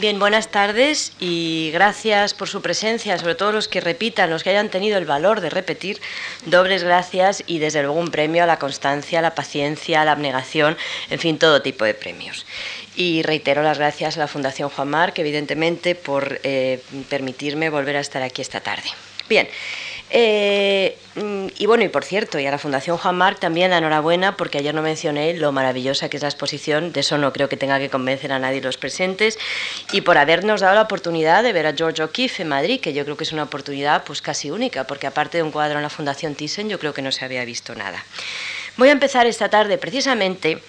Bien, buenas tardes y gracias por su presencia, sobre todo los que repitan, los que hayan tenido el valor de repetir, dobles gracias y desde luego un premio a la constancia, a la paciencia, a la abnegación, en fin, todo tipo de premios. Y reitero las gracias a la Fundación Juan Marc, evidentemente, por eh, permitirme volver a estar aquí esta tarde. Bien. Eh, y bueno, y por cierto, y a la Fundación Juan Marc también la enhorabuena, porque ayer no mencioné lo maravillosa que es la exposición, de eso no creo que tenga que convencer a nadie los presentes, y por habernos dado la oportunidad de ver a George O'Keeffe en Madrid, que yo creo que es una oportunidad pues casi única, porque aparte de un cuadro en la Fundación Thyssen, yo creo que no se había visto nada. Voy a empezar esta tarde precisamente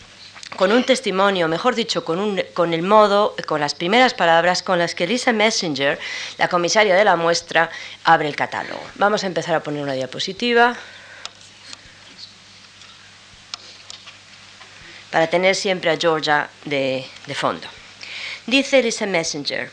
con un testimonio, mejor dicho, con, el modo, con las primeras palabras con las que Lisa Messenger, la comisaria de la muestra, abre el catálogo. Vamos a empezar a poner una diapositiva para tener siempre a Georgia de, de fondo. Dice Lisa Messenger,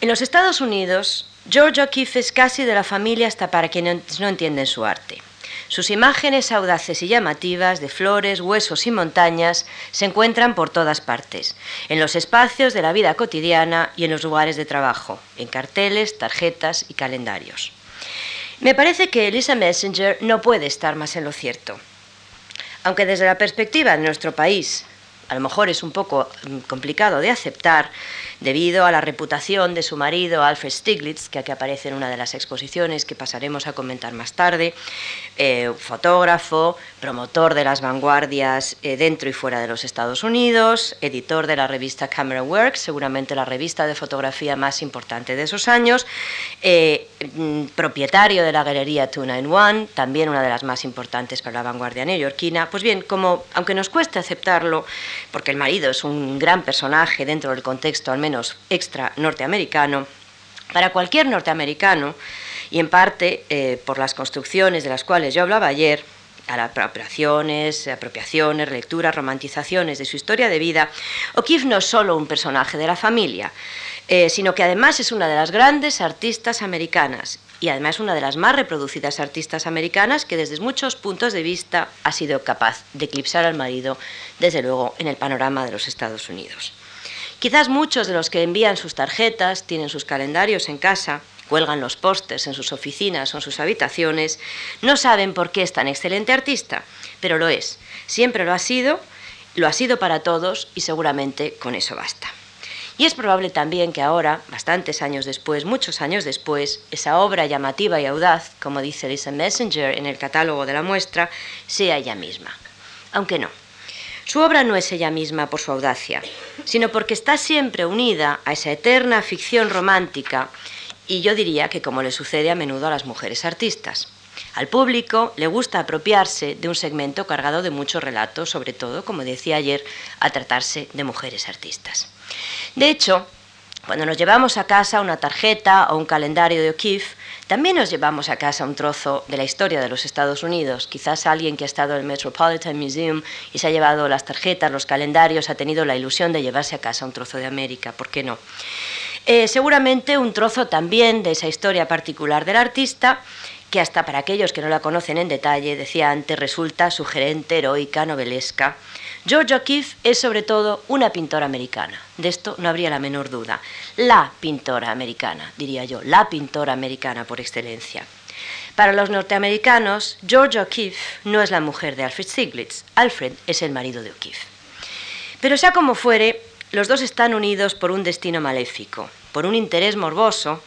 en los Estados Unidos, Georgia O'Keeffe es casi de la familia hasta para quienes no entienden su arte. Sus imágenes audaces y llamativas de flores, huesos y montañas se encuentran por todas partes, en los espacios de la vida cotidiana y en los lugares de trabajo, en carteles, tarjetas y calendarios. Me parece que Elisa Messenger no puede estar más en lo cierto. Aunque desde la perspectiva de nuestro país, a lo mejor es un poco mm, complicado de aceptar, debido a la reputación de su marido Alfred Stiglitz, que aquí aparece en una de las exposiciones que pasaremos a comentar más tarde, eh, fotógrafo, promotor de las vanguardias eh, dentro y fuera de los Estados Unidos, editor de la revista Camera Works, seguramente la revista de fotografía más importante de esos años, eh, mm, propietario de la galería 291, también una de las más importantes para la vanguardia neoyorquina. Pues bien, como aunque nos cueste aceptarlo, porque el marido es un gran personaje dentro del contexto al menos extra norteamericano, para cualquier norteamericano, y en parte eh, por las construcciones de las cuales yo hablaba ayer, apropiaciones, apropiaciones, lecturas, romantizaciones de su historia de vida, O'Keeffe no es solo un personaje de la familia, eh, sino que además es una de las grandes artistas americanas y además una de las más reproducidas artistas americanas que desde muchos puntos de vista ha sido capaz de eclipsar al marido, desde luego, en el panorama de los Estados Unidos. Quizás muchos de los que envían sus tarjetas, tienen sus calendarios en casa, cuelgan los pósters en sus oficinas o en sus habitaciones, no saben por qué es tan excelente artista, pero lo es. Siempre lo ha sido, lo ha sido para todos y seguramente con eso basta. Y es probable también que ahora, bastantes años después, muchos años después, esa obra llamativa y audaz, como dice Lisa Messenger en el catálogo de la muestra, sea ella misma. Aunque no. Su obra no es ella misma por su audacia, sino porque está siempre unida a esa eterna ficción romántica y yo diría que como le sucede a menudo a las mujeres artistas. Al público le gusta apropiarse de un segmento cargado de muchos relatos, sobre todo, como decía ayer, a tratarse de mujeres artistas. De hecho, cuando nos llevamos a casa una tarjeta o un calendario de O'Keeffe, también nos llevamos a casa un trozo de la historia de los Estados Unidos. Quizás alguien que ha estado en el Metropolitan Museum y se ha llevado las tarjetas, los calendarios, ha tenido la ilusión de llevarse a casa un trozo de América. ¿Por qué no? Eh, seguramente un trozo también de esa historia particular del artista que hasta para aquellos que no la conocen en detalle, decía antes, resulta sugerente, heroica, novelesca. George O'Keeffe es sobre todo una pintora americana, de esto no habría la menor duda. La pintora americana, diría yo, la pintora americana por excelencia. Para los norteamericanos, George O'Keeffe no es la mujer de Alfred Stieglitz, Alfred es el marido de O'Keeffe. Pero sea como fuere, los dos están unidos por un destino maléfico, por un interés morboso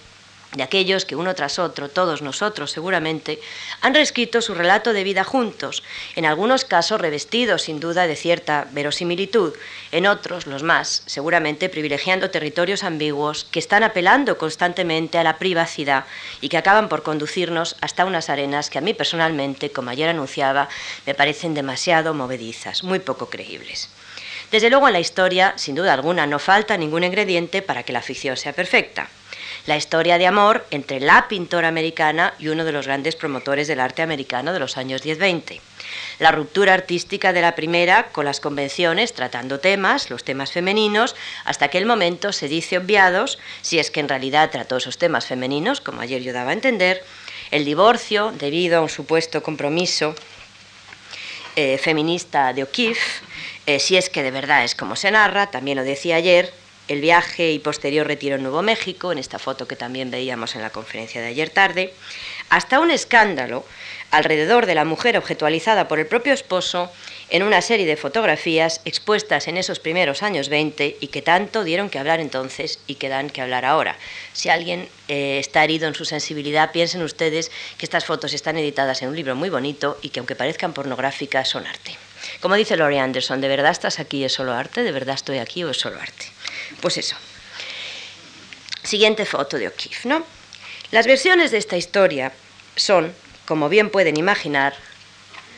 de aquellos que uno tras otro, todos nosotros seguramente, han reescrito su relato de vida juntos, en algunos casos revestidos sin duda de cierta verosimilitud, en otros, los más, seguramente privilegiando territorios ambiguos que están apelando constantemente a la privacidad y que acaban por conducirnos hasta unas arenas que a mí personalmente, como ayer anunciaba, me parecen demasiado movedizas, muy poco creíbles. Desde luego en la historia, sin duda alguna, no falta ningún ingrediente para que la ficción sea perfecta la historia de amor entre la pintora americana y uno de los grandes promotores del arte americano de los años 10-20. La ruptura artística de la primera con las convenciones tratando temas, los temas femeninos, hasta aquel momento se dice obviados, si es que en realidad trató esos temas femeninos, como ayer yo daba a entender, el divorcio debido a un supuesto compromiso eh, feminista de O'Keeffe, eh, si es que de verdad es como se narra, también lo decía ayer, el viaje y posterior retiro en Nuevo México, en esta foto que también veíamos en la conferencia de ayer tarde, hasta un escándalo alrededor de la mujer objetualizada por el propio esposo en una serie de fotografías expuestas en esos primeros años 20 y que tanto dieron que hablar entonces y que dan que hablar ahora. Si alguien eh, está herido en su sensibilidad, piensen ustedes que estas fotos están editadas en un libro muy bonito y que aunque parezcan pornográficas son arte. Como dice Laurie Anderson, ¿de verdad estás aquí? ¿Es solo arte? ¿De verdad estoy aquí o es solo arte? Pues eso. Siguiente foto de O'Keeffe, ¿no? Las versiones de esta historia son, como bien pueden imaginar,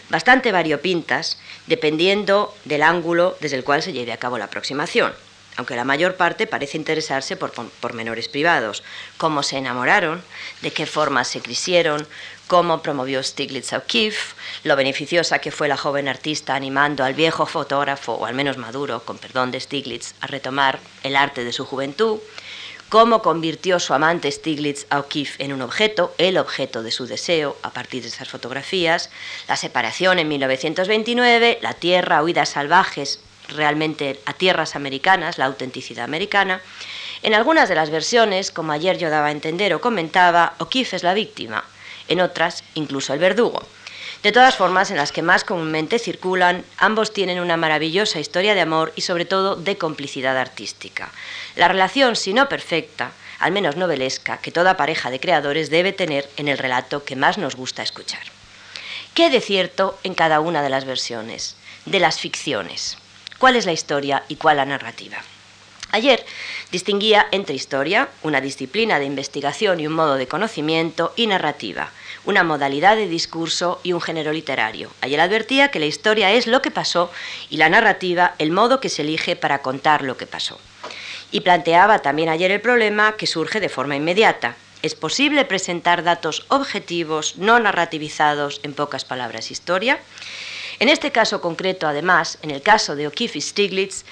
bastante variopintas dependiendo del ángulo desde el cual se lleve a cabo la aproximación, aunque la mayor parte parece interesarse por pormenores privados, cómo se enamoraron, de qué forma se quisieron, cómo promovió Stiglitz a O'Keeffe, lo beneficiosa que fue la joven artista animando al viejo fotógrafo, o al menos maduro, con perdón de Stiglitz, a retomar el arte de su juventud, cómo convirtió su amante Stiglitz a O'Keeffe en un objeto, el objeto de su deseo, a partir de esas fotografías, la separación en 1929, la tierra, huidas salvajes realmente a tierras americanas, la autenticidad americana. En algunas de las versiones, como ayer yo daba a entender o comentaba, O'Keeffe es la víctima, en otras incluso el verdugo. De todas formas, en las que más comúnmente circulan, ambos tienen una maravillosa historia de amor y sobre todo de complicidad artística. La relación, si no perfecta, al menos novelesca, que toda pareja de creadores debe tener en el relato que más nos gusta escuchar. ¿Qué de cierto en cada una de las versiones? De las ficciones. ¿Cuál es la historia y cuál la narrativa? Ayer distinguía entre historia, una disciplina de investigación y un modo de conocimiento, y narrativa, una modalidad de discurso y un género literario. Ayer advertía que la historia es lo que pasó y la narrativa el modo que se elige para contar lo que pasó. Y planteaba también ayer el problema que surge de forma inmediata. ¿Es posible presentar datos objetivos, no narrativizados, en pocas palabras, historia? En este caso concreto, además, en el caso de O'Keeffe y Stiglitz,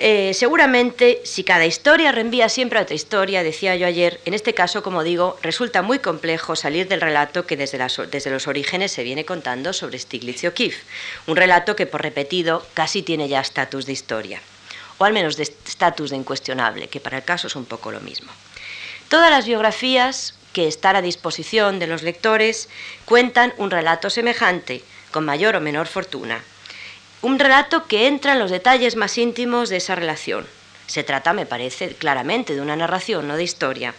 eh, seguramente, si cada historia reenvía siempre a otra historia, decía yo ayer, en este caso, como digo, resulta muy complejo salir del relato que desde, los orígenes se viene contando sobre Stiglitz y O'Keeffe, un relato que por repetido casi tiene ya estatus de historia, o al menos de estatus de incuestionable, que para el caso es un poco lo mismo. Todas las biografías que están a disposición de los lectores cuentan un relato semejante, con mayor o menor fortuna, un relato que entra en los detalles más íntimos de esa relación. Se trata, me parece, claramente de una narración, no de historia.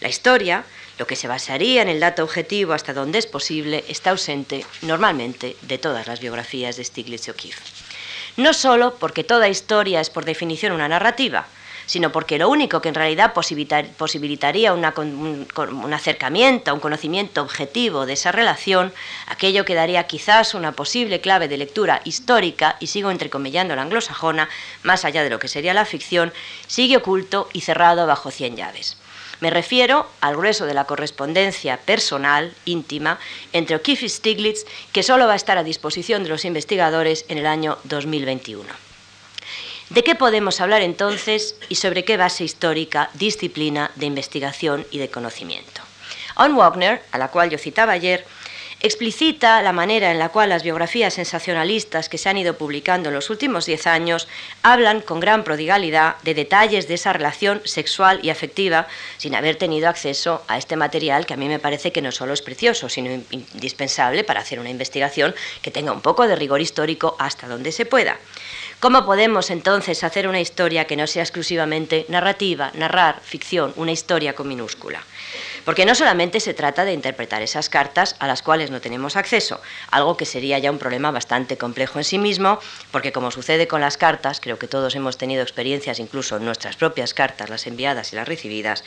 La historia, lo que se basaría en el dato objetivo hasta donde es posible, está ausente normalmente de todas las biografías de Stiglitz y O'Keeffe. No solo porque toda historia es por definición una narrativa, sino porque lo único que en realidad posibilitaría un, acercamiento, un conocimiento objetivo de esa relación, aquello que daría quizás una posible clave de lectura histórica, y sigo entrecomillando la anglosajona, más allá de lo que sería la ficción, sigue oculto y cerrado bajo cien llaves. Me refiero al grueso de la correspondencia personal, íntima, entre O'Keeffe y Stiglitz, que solo va a estar a disposición de los investigadores en el año 2021. ¿De qué podemos hablar entonces y sobre qué base histórica, disciplina de investigación y de conocimiento? On Wagner, a la cual yo citaba ayer, explicita la manera en la cual las biografías sensacionalistas que se han ido publicando en los últimos diez años hablan con gran prodigalidad de detalles de esa relación sexual y afectiva sin haber tenido acceso a este material que a mí me parece que no solo es precioso, sino indispensable para hacer una investigación que tenga un poco de rigor histórico hasta donde se pueda. ¿Cómo podemos entonces hacer una historia que no sea exclusivamente narrativa, narrar, ficción, una historia con minúscula? Porque no solamente se trata de interpretar esas cartas a las cuales no tenemos acceso, algo que sería ya un problema bastante complejo en sí mismo, porque como sucede con las cartas, creo que todos hemos tenido experiencias, incluso en nuestras propias cartas, las enviadas y las recibidas,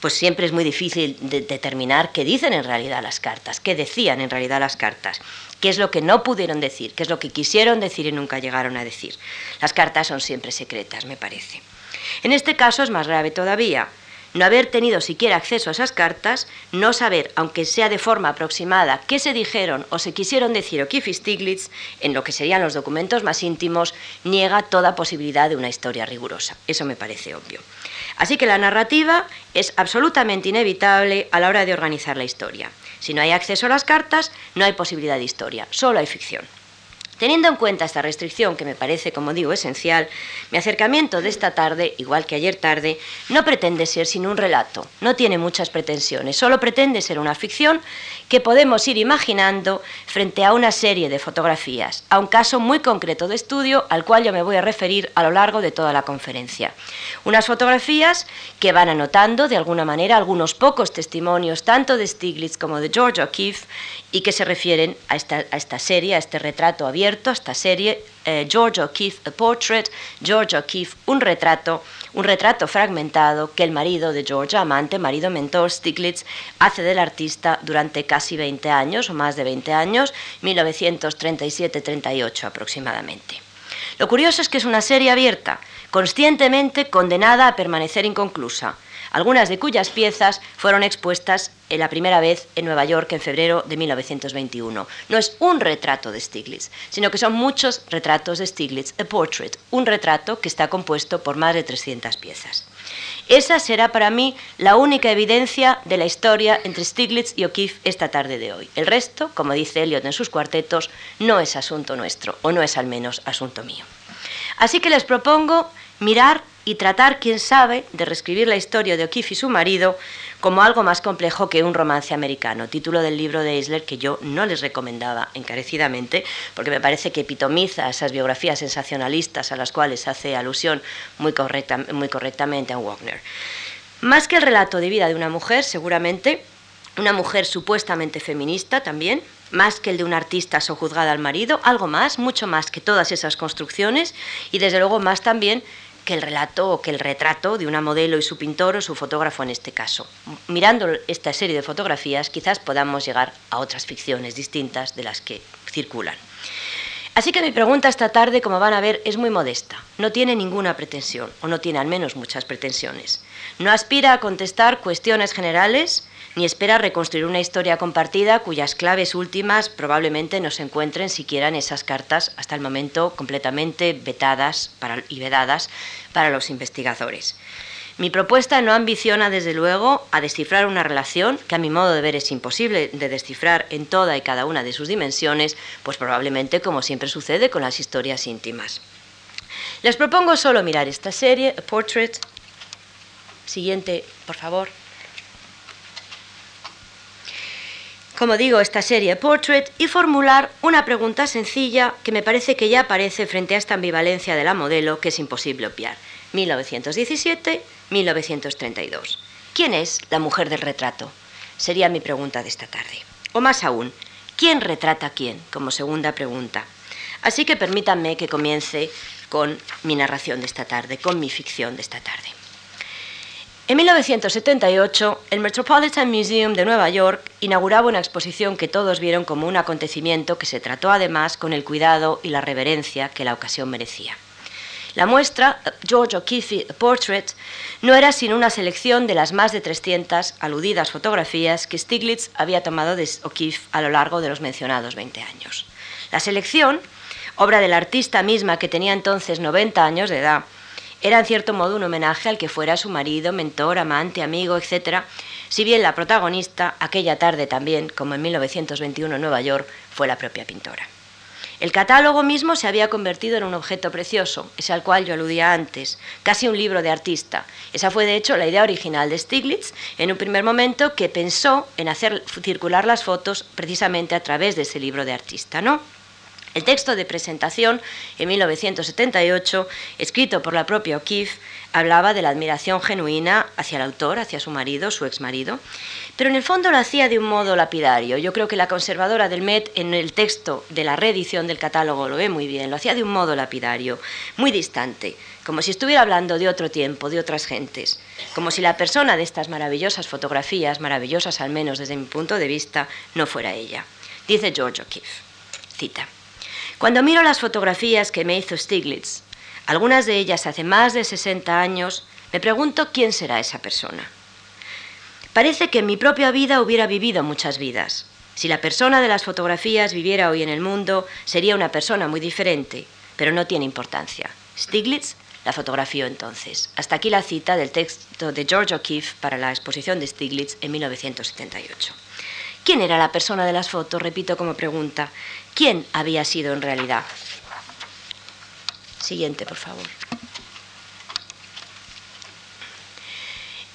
pues siempre es muy difícil determinar qué dicen en realidad las cartas, qué decían en realidad las cartas qué es lo que no pudieron decir, qué es lo que quisieron decir y nunca llegaron a decir. Las cartas son siempre secretas, me parece. En este caso es más grave todavía. No haber tenido siquiera acceso a esas cartas, no saber, aunque sea de forma aproximada, qué se dijeron o se quisieron decir O'Keefe y Stiglitz en lo que serían los documentos más íntimos, niega toda posibilidad de una historia rigurosa. Eso me parece obvio. Así que la narrativa es absolutamente inevitable a la hora de organizar la historia. Si no hay acceso a las cartas, no hay posibilidad de historia, solo hay ficción. Teniendo en cuenta esta restricción, que me parece, como digo, esencial, mi acercamiento de esta tarde, igual que ayer tarde, no pretende ser sino un relato, no tiene muchas pretensiones, solo pretende ser una ficción que podemos ir imaginando frente a una serie de fotografías, a un caso muy concreto de estudio al cual yo me voy a referir a lo largo de toda la conferencia. Unas fotografías que van anotando de alguna manera algunos pocos testimonios tanto de Stiglitz como de George O'Keeffe y que se refieren a esta, a esta serie, a este retrato abierto esta serie, eh, George O'Keeffe, A Portrait, George O'Keeffe, un retrato, un retrato fragmentado que el marido de George, amante, marido mentor, Stiglitz, hace del artista durante casi 20 años, o más de 20 años, 1937-38 aproximadamente. Lo curioso es que es una serie abierta, conscientemente condenada a permanecer inconclusa algunas de cuyas piezas fueron expuestas en la primera vez en Nueva York en febrero de 1921. No es un retrato de Stiglitz, sino que son muchos retratos de Stiglitz, a portrait, un retrato que está compuesto por más de 300 piezas. Esa será para mí la única evidencia de la historia entre Stiglitz y O'Keeffe esta tarde de hoy. El resto, como dice Eliot en sus cuartetos, no es asunto nuestro, o no es al menos asunto mío. Así que les propongo mirar y tratar, quién sabe, de reescribir la historia de O'Keeffe y su marido como algo más complejo que un romance americano, título del libro de Eisler que yo no les recomendaba encarecidamente, porque me parece que epitomiza esas biografías sensacionalistas a las cuales hace alusión muy, muy correctamente a Wagner. Más que el relato de vida de una mujer, seguramente, una mujer supuestamente feminista también, más que el de un artista sojuzgada al marido, algo más, mucho más que todas esas construcciones y desde luego más también que el relato o que el retrato de una modelo y su pintor o su fotógrafo en este caso. Mirando esta serie de fotografías quizás podamos llegar a otras ficciones distintas de las que circulan. Así que mi pregunta esta tarde, como van a ver, es muy modesta. No tiene ninguna pretensión, o no tiene al menos muchas pretensiones. No aspira a contestar cuestiones generales, ni espera reconstruir una historia compartida cuyas claves últimas probablemente no se encuentren siquiera en esas cartas hasta el momento completamente vetadas y vedadas para los investigadores. Mi propuesta no ambiciona, desde luego, a descifrar una relación que a mi modo de ver es imposible de descifrar en toda y cada una de sus dimensiones, pues probablemente como siempre sucede con las historias íntimas. Les propongo solo mirar esta serie, A Portrait. Siguiente, por favor. Como digo, esta serie Portrait y formular una pregunta sencilla que me parece que ya aparece frente a esta ambivalencia de la modelo que es imposible obviar. 1917-1932. ¿Quién es la mujer del retrato? Sería mi pregunta de esta tarde. O más aún, ¿quién retrata a quién? Como segunda pregunta. Así que permítanme que comience con mi narración de esta tarde, con mi ficción de esta tarde. En 1978, el Metropolitan Museum de Nueva York inauguraba una exposición que todos vieron como un acontecimiento que se trató además con el cuidado y la reverencia que la ocasión merecía. La muestra, George O'Keeffe Portrait, no era sino una selección de las más de 300 aludidas fotografías que Stiglitz había tomado de O'Keeffe a lo largo de los mencionados 20 años. La selección, obra del artista misma que tenía entonces 90 años de edad, era en cierto modo un homenaje al que fuera su marido, mentor, amante, amigo, etc., si bien la protagonista, aquella tarde también, como en 1921 en Nueva York, fue la propia pintora. El catálogo mismo se había convertido en un objeto precioso, ese al cual yo aludía antes, casi un libro de artista. Esa fue de hecho la idea original de Stiglitz en un primer momento que pensó en hacer circular las fotos precisamente a través de ese libro de artista, ¿no? El texto de presentación, en 1978, escrito por la propia O'Keeffe, hablaba de la admiración genuina hacia el autor, hacia su marido, su exmarido, pero en el fondo lo hacía de un modo lapidario. Yo creo que la conservadora del Met en el texto de la reedición del catálogo lo ve muy bien, lo hacía de un modo lapidario, muy distante, como si estuviera hablando de otro tiempo, de otras gentes, como si la persona de estas maravillosas fotografías, maravillosas al menos desde mi punto de vista, no fuera ella. Dice George O'Keeffe, cita. Cuando miro las fotografías que me hizo Stiglitz, algunas de ellas hace más de 60 años, me pregunto quién será esa persona. Parece que en mi propia vida hubiera vivido muchas vidas. Si la persona de las fotografías viviera hoy en el mundo, sería una persona muy diferente, pero no tiene importancia. Stiglitz la fotografió entonces. Hasta aquí la cita del texto de George O'Keeffe para la exposición de Stiglitz en 1978. ¿Quién era la persona de las fotos? Repito como pregunta. ¿Quién había sido en realidad? Siguiente, por favor.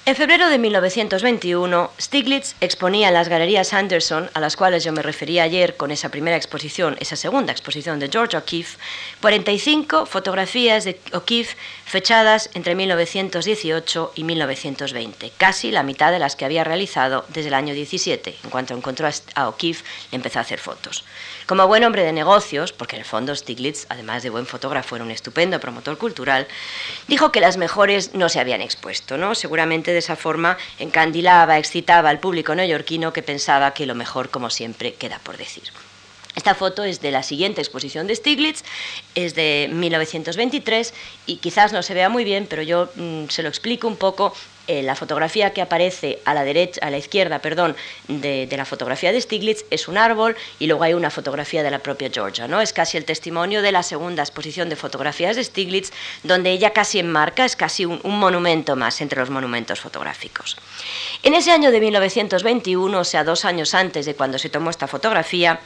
En febrero de 1921, Stiglitz exponía en las galerías Anderson, a las cuales yo me refería ayer con esa primera exposición, esa segunda exposición de George O'Keeffe, 45 fotografías de O'Keeffe fechadas entre 1918 y 1920, casi la mitad de las que había realizado desde el año 17. En cuanto encontró a O'Keeffe, empezó a hacer fotos. Como buen hombre de negocios, porque en el fondo Stiglitz, además de buen fotógrafo, era un estupendo promotor cultural, dijo que las mejores no se habían expuesto, ¿no? Seguramente de esa forma encandilaba, excitaba al público neoyorquino que pensaba que lo mejor, como siempre, queda por decir. Esta foto es de la siguiente exposición de Stiglitz, es de 1923 y quizás no se vea muy bien, pero yo mm, se lo explico un poco eh, la fotografía que aparece a la derecha, a la izquierda, perdón, de, la fotografía de Stiglitz es un árbol y luego hay una fotografía de la propia Georgia, ¿no? Es casi el testimonio de la segunda exposición de fotografías de Stiglitz, donde ella casi enmarca, es casi un, un monumento más entre los monumentos fotográficos. En ese año de 1921, o sea, dos años antes de cuando se tomó esta fotografía,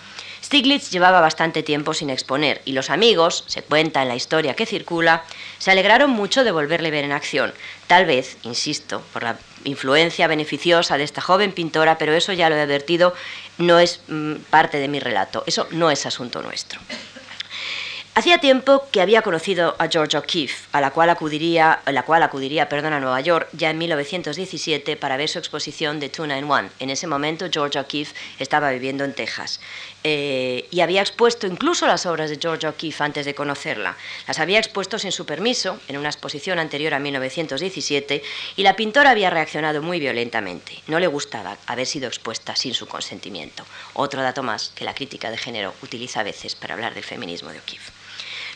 Stiglitz llevaba bastante tiempo sin exponer y los amigos, se cuenta en la historia que circula, se alegraron mucho de volverle a ver en acción. Tal vez, insisto, por la influencia beneficiosa de esta joven pintora, pero eso ya lo he advertido, no es mm, parte de mi relato, eso no es asunto nuestro. Hacía tiempo que había conocido a George O'Keeffe, a la cual acudiría, la cual acudiría perdón, a Nueva York ya en 1917 para ver su exposición de Two in One. En ese momento George O'Keeffe estaba viviendo en Texas eh, y había expuesto incluso las obras de George O'Keeffe antes de conocerla. Las había expuesto sin su permiso en una exposición anterior a 1917 y la pintora había reaccionado muy violentamente. No le gustaba haber sido expuesta sin su consentimiento. Otro dato más que la crítica de género utiliza a veces para hablar del feminismo de O'Keeffe.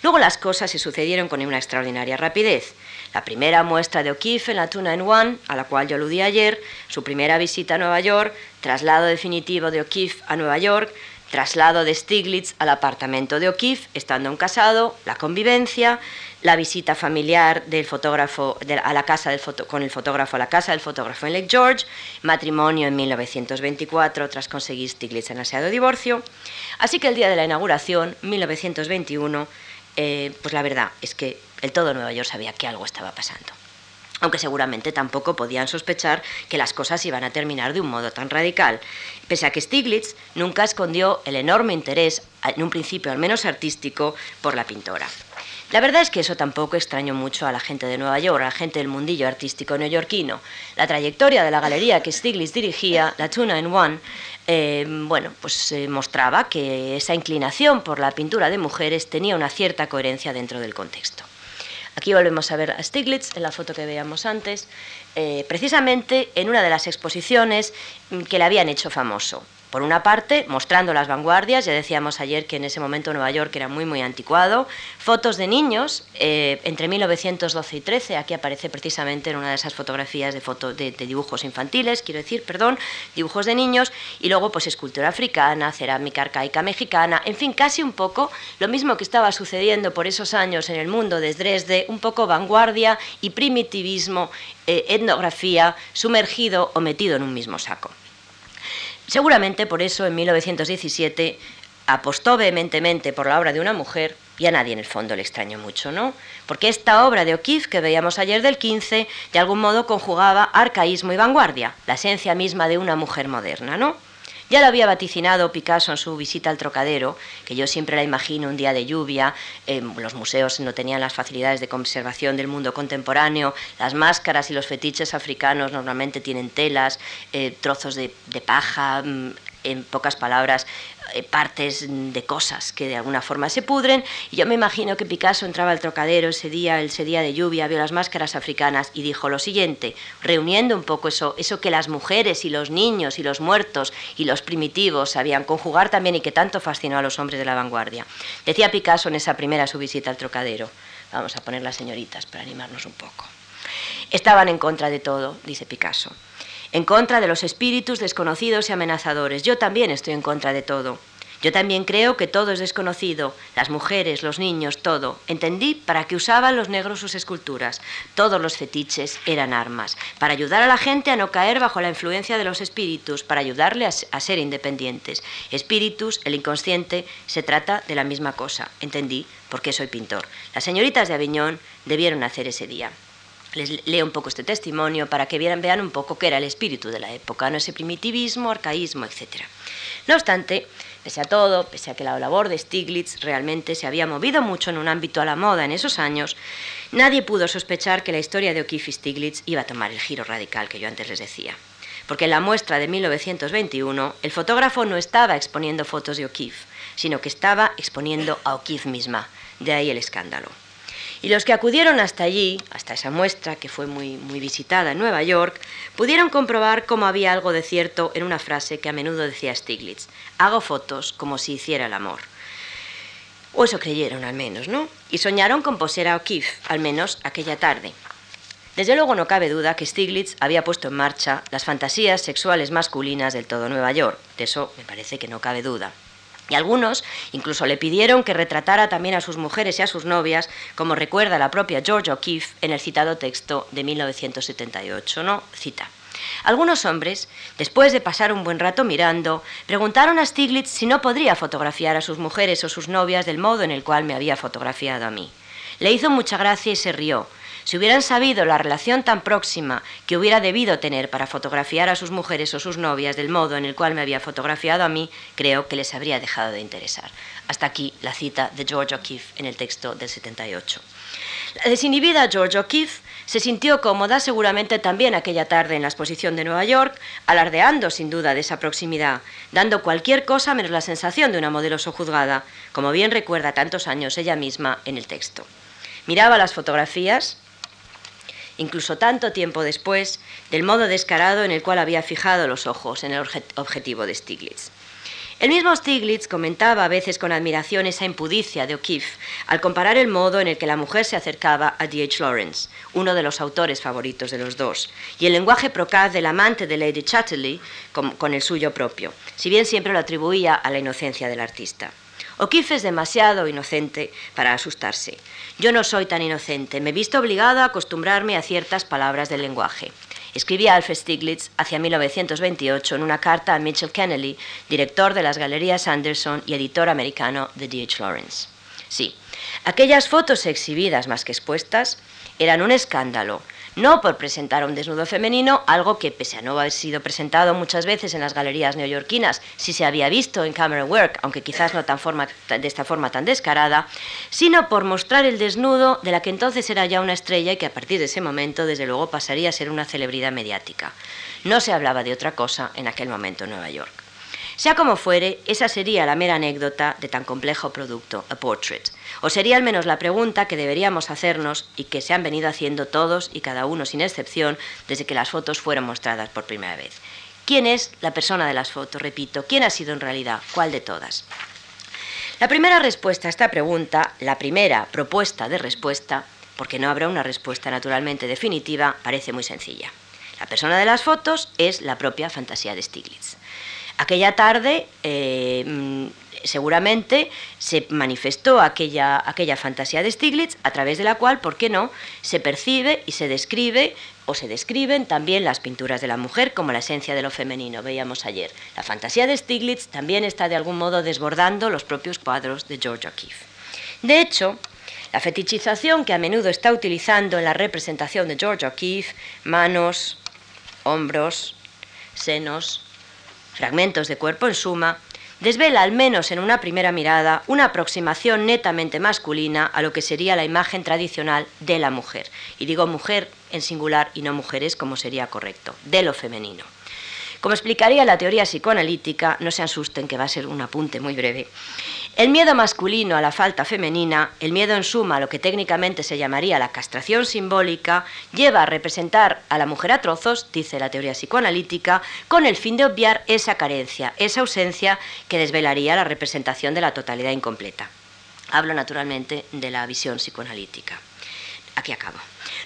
Luego las cosas se sucedieron con una extraordinaria rapidez. La primera muestra de O'Keeffe en la Tuna in One, a la cual yo aludí ayer, su primera visita a Nueva York, traslado definitivo de O'Keeffe a Nueva York, traslado de Stiglitz al apartamento de O'Keeffe, estando un casado, la convivencia, la visita familiar del fotógrafo a la casa del con el fotógrafo a la casa del fotógrafo en Lake George, matrimonio en 1924 tras conseguir Stiglitz en aseado divorcio. Así que el día de la inauguración, 1921, eh, pues la verdad es que el todo Nueva York sabía que algo estaba pasando. Aunque seguramente tampoco podían sospechar que las cosas iban a terminar de un modo tan radical, pese a que Stiglitz nunca escondió el enorme interés, en un principio al menos artístico, por la pintora. La verdad es que eso tampoco extrañó mucho a la gente de Nueva York, a la gente del mundillo artístico neoyorquino. La trayectoria de la galería que Stiglitz dirigía, la Tuna in One, eh, bueno, pues mostraba que esa inclinación por la pintura de mujeres tenía una cierta coherencia dentro del contexto. Aquí volvemos a ver a Stiglitz en la foto que veíamos antes, eh, precisamente en una de las exposiciones que le habían hecho famoso. Por una parte, mostrando las vanguardias, ya decíamos ayer que en ese momento Nueva York era muy, muy anticuado, fotos de niños eh, entre 1912 y 13, aquí aparece precisamente en una de esas fotografías de, de, dibujos infantiles, quiero decir, perdón, dibujos de niños, y luego pues escultura africana, cerámica arcaica mexicana, en fin, casi un poco lo mismo que estaba sucediendo por esos años en el mundo de Dresde, un poco vanguardia y primitivismo, eh, etnografía, sumergido o metido en un mismo saco. Seguramente por eso en 1917 apostó vehementemente por la obra de una mujer y a nadie en el fondo le extrañó mucho, ¿no? Porque esta obra de O'Keeffe que veíamos ayer del 15 de algún modo conjugaba arcaísmo y vanguardia, la esencia misma de una mujer moderna, ¿no? Ya lo había vaticinado Picasso en su visita al Trocadero, que yo siempre la imagino un día de lluvia, eh, los museos no tenían las facilidades de conservación del mundo contemporáneo, las máscaras y los fetiches africanos normalmente tienen telas, eh, trozos de, de paja, mm, en pocas palabras, eh, partes de cosas que de alguna forma se pudren. Y yo me imagino que Picasso entraba al trocadero ese día, ese día de lluvia, vio las máscaras africanas y dijo lo siguiente, reuniendo un poco eso, eso que las mujeres y los niños y los muertos y los primitivos sabían conjugar también y que tanto fascinó a los hombres de la vanguardia. Decía Picasso en esa primera su visita al trocadero. Vamos a poner las señoritas para animarnos un poco. Estaban en contra de todo, dice Picasso en contra de los espíritus desconocidos y amenazadores. Yo también estoy en contra de todo. Yo también creo que todo es desconocido, las mujeres, los niños, todo. Entendí para qué usaban los negros sus esculturas. Todos los fetiches eran armas, para ayudar a la gente a no caer bajo la influencia de los espíritus, para ayudarle a, ser independientes. Espíritus, el inconsciente, se trata de la misma cosa. Entendí por qué soy pintor. Las señoritas de Aviñón debieron hacer ese día les leo un poco este testimonio para que vean, vean un poco qué era el espíritu de la época, ¿no? ese primitivismo, arcaísmo, etc. No obstante, pese a todo, pese a que la labor de Stiglitz realmente se había movido mucho en un ámbito a la moda en esos años, nadie pudo sospechar que la historia de O'Keeffe y Stiglitz iba a tomar el giro radical que yo antes les decía. Porque en la muestra de 1921, el fotógrafo no estaba exponiendo fotos de O'Keeffe, sino que estaba exponiendo a O'Keeffe misma. De ahí el escándalo. Y los que acudieron hasta allí, hasta esa muestra que fue muy, muy visitada en Nueva York, pudieron comprobar cómo había algo de cierto en una frase que a menudo decía Stiglitz, hago fotos como si hiciera el amor. O eso creyeron al menos, ¿no? Y soñaron con poseer a O'Keeffe, al menos aquella tarde. Desde luego no cabe duda que Stiglitz había puesto en marcha las fantasías sexuales masculinas del todo Nueva York. De eso me parece que no cabe duda. Y algunos incluso le pidieron que retratara también a sus mujeres y a sus novias, como recuerda la propia George O'Keeffe en el citado texto de 1978. No cita. Algunos hombres, después de pasar un buen rato mirando, preguntaron a Stiglitz si no podría fotografiar a sus mujeres o sus novias del modo en el cual me había fotografiado a mí. Le hizo mucha gracia y se rió, si hubieran sabido la relación tan próxima que hubiera debido tener para fotografiar a sus mujeres o sus novias del modo en el cual me había fotografiado a mí, creo que les habría dejado de interesar. Hasta aquí la cita de George O'Keeffe en el texto del 78. La desinhibida George O'Keeffe se sintió cómoda seguramente también aquella tarde en la exposición de Nueva York, alardeando sin duda de esa proximidad, dando cualquier cosa menos la sensación de una modelo sojuzgada, como bien recuerda tantos años ella misma en el texto. Miraba las fotografías, incluso tanto tiempo después, del modo descarado en el cual había fijado los ojos en el objetivo de Stiglitz. El mismo Stiglitz comentaba a veces con admiración esa impudicia de O'Keeffe al comparar el modo en el que la mujer se acercaba a D.H. Lawrence, uno de los autores favoritos de los dos, y el lenguaje procaz del amante de Lady Chatterley con, con el suyo propio, si bien siempre lo atribuía a la inocencia del artista. O'Keeffe es demasiado inocente para asustarse. Yo no soy tan inocente, me he visto obligado a acostumbrarme a ciertas palabras del lenguaje. Escribía Alfred Stiglitz hacia 1928 en una carta a Mitchell Kennelly, director de las Galerías Anderson y editor americano de D.H. Lawrence. Sí, aquellas fotos exhibidas más que expuestas eran un escándalo, no por presentar un desnudo femenino, algo que pese a no haber sido presentado muchas veces en las galerías neoyorquinas, sí se había visto en camera work, aunque quizás no de esta forma tan descarada, sino por mostrar el desnudo de la que entonces era ya una estrella y que a partir de ese momento, desde luego, pasaría a ser una celebridad mediática. No se hablaba de otra cosa en aquel momento en Nueva York. Sea como fuere, esa sería la mera anécdota de tan complejo producto, A Portrait. O sería al menos la pregunta que deberíamos hacernos y que se han venido haciendo todos y cada uno sin excepción desde que las fotos fueron mostradas por primera vez. ¿Quién es la persona de las fotos? Repito, ¿quién ha sido en realidad? ¿Cuál de todas? La primera respuesta a esta pregunta, la primera propuesta de respuesta, porque no habrá una respuesta naturalmente definitiva, parece muy sencilla. La persona de las fotos es la propia fantasía de Stiglitz. Aquella tarde, eh, seguramente, se manifestó aquella, aquella fantasía de Stiglitz a través de la cual, ¿por qué no?, se percibe y se describe o se describen también las pinturas de la mujer como la esencia de lo femenino, veíamos ayer. La fantasía de Stiglitz también está de algún modo desbordando los propios cuadros de George O'Keeffe. De hecho, la fetichización que a menudo está utilizando en la representación de George O'Keeffe, manos, hombros, senos, fragmentos de cuerpo en suma, desvela al menos en una primera mirada una aproximación netamente masculina a lo que sería la imagen tradicional de la mujer. Y digo mujer en singular y no mujeres como sería correcto, de lo femenino. Como explicaría la teoría psicoanalítica, no se asusten que va a ser un apunte muy breve, el miedo masculino a la falta femenina, el miedo en suma a lo que técnicamente se llamaría la castración simbólica, lleva a representar a la mujer a trozos, dice la teoría psicoanalítica, con el fin de obviar esa carencia, esa ausencia que desvelaría la representación de la totalidad incompleta. Hablo naturalmente de la visión psicoanalítica. Aquí acabo.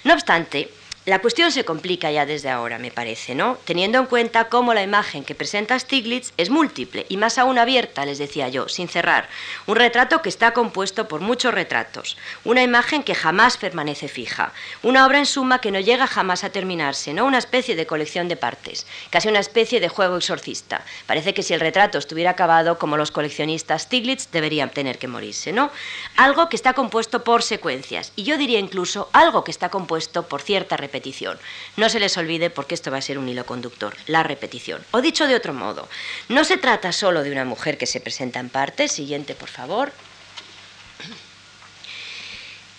No obstante, la cuestión se complica ya desde ahora, me parece, ¿no? Teniendo en cuenta cómo la imagen que presenta Stiglitz es múltiple y más aún abierta, les decía yo, sin cerrar. Un retrato que está compuesto por muchos retratos. Una imagen que jamás permanece fija. Una obra en suma que no llega jamás a terminarse, ¿no? Una especie de colección de partes. Casi una especie de juego exorcista. Parece que si el retrato estuviera acabado, como los coleccionistas Stiglitz, deberían tener que morirse, ¿no? Algo que está compuesto por secuencias. Y yo diría incluso algo que está compuesto por cierta repetición No se les olvide porque esto va a ser un hilo conductor, la repetición. O dicho de otro modo, no se trata solo de una mujer que se presenta en parte, siguiente por favor,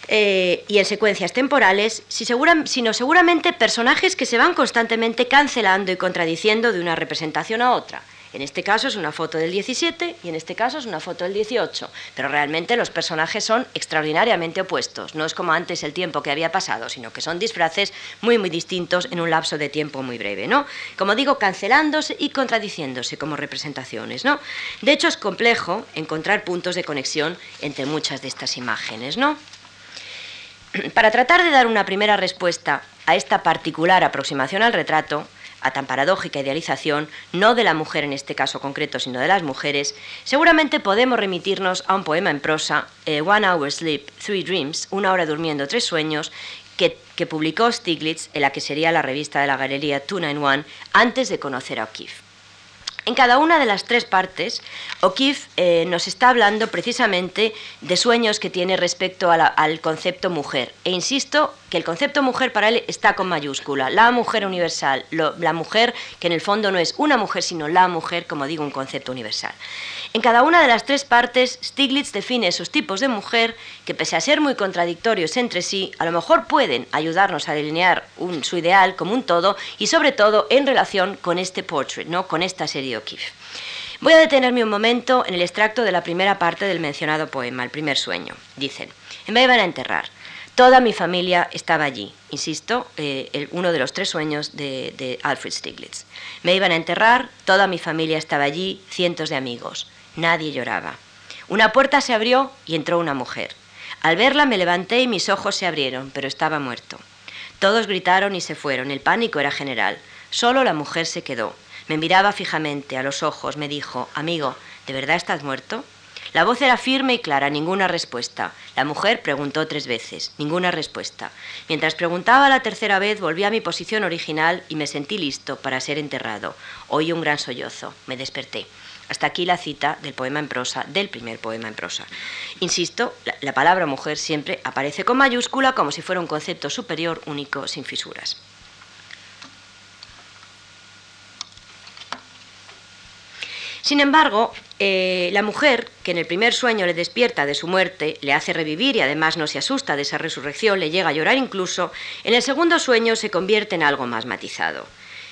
eh, y en secuencias temporales, sino seguramente personajes que se van constantemente cancelando y contradiciendo de una representación a otra. En este caso es una foto del 17 y en este caso es una foto del 18, pero realmente los personajes son extraordinariamente opuestos. No es como antes el tiempo que había pasado, sino que son disfraces muy muy distintos en un lapso de tiempo muy breve, ¿no? Como digo, cancelándose y contradiciéndose como representaciones, ¿no? De hecho es complejo encontrar puntos de conexión entre muchas de estas imágenes, ¿no? Para tratar de dar una primera respuesta a esta particular aproximación al retrato, a tan paradójica idealización, no de la mujer en este caso concreto, sino de las mujeres, seguramente podemos remitirnos a un poema en prosa, eh, One Hour Sleep, Three Dreams, una hora durmiendo, tres sueños, que, que, publicó Stiglitz en la que sería la revista de la galería 291 antes de conocer a O'Keeffe. En cada una de las tres partes, O'Keeffe eh, nos está hablando precisamente de sueños que tiene respecto al concepto mujer. E insisto que el concepto mujer para él está con mayúscula. La mujer universal, la mujer que en el fondo no es una mujer, sino la mujer, como digo, un concepto universal. En cada una de las tres partes, Stiglitz define esos tipos de mujer que, pese a ser muy contradictorios entre sí, a lo mejor pueden ayudarnos a delinear su ideal como un todo y, sobre todo, en relación con este portrait, ¿no? con esta serie Voy a detenerme un momento en el extracto de la primera parte del mencionado poema, El primer sueño. Dicen, me iban a enterrar. Toda mi familia estaba allí, insisto, eh, uno de los tres sueños de, de Alfred Stiglitz. Me iban a enterrar, toda mi familia estaba allí, cientos de amigos. Nadie lloraba. Una puerta se abrió y entró una mujer. Al verla me levanté y mis ojos se abrieron, pero estaba muerto. Todos gritaron y se fueron. El pánico era general. Solo la mujer se quedó. Me miraba fijamente a los ojos. Me dijo, amigo, ¿de verdad estás muerto? La voz era firme y clara, ninguna respuesta. La mujer preguntó tres veces, ninguna respuesta. Mientras preguntaba la tercera vez, volví a mi posición original y me sentí listo para ser enterrado. Oí un gran sollozo. Me desperté. Hasta aquí la cita del poema en prosa, del primer poema en prosa. Insisto, la, palabra mujer siempre aparece con mayúscula como si fuera un concepto superior, único, sin fisuras. Sin embargo, eh, la mujer, que en el primer sueño le despierta de su muerte, le hace revivir y además no se asusta de esa resurrección, le llega a llorar incluso, en el segundo sueño se convierte en algo más matizado.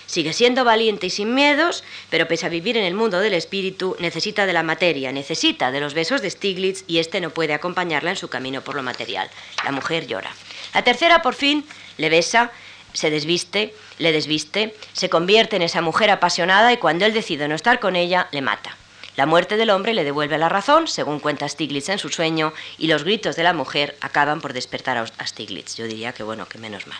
Sigue siendo valiente y sin miedos, pero pese a vivir en el mundo del espíritu, necesita de la materia, necesita de los besos de Stiglitz y este no puede acompañarla en su camino por lo material. La mujer llora. La tercera, por fin, le besa, se desviste, le desviste, se convierte en esa mujer apasionada y cuando él decide no estar con ella, le mata. La muerte del hombre le devuelve la razón, según cuenta Stiglitz en su sueño, y los gritos de la mujer acaban por despertar a Stiglitz. Yo diría que bueno, que menos mal.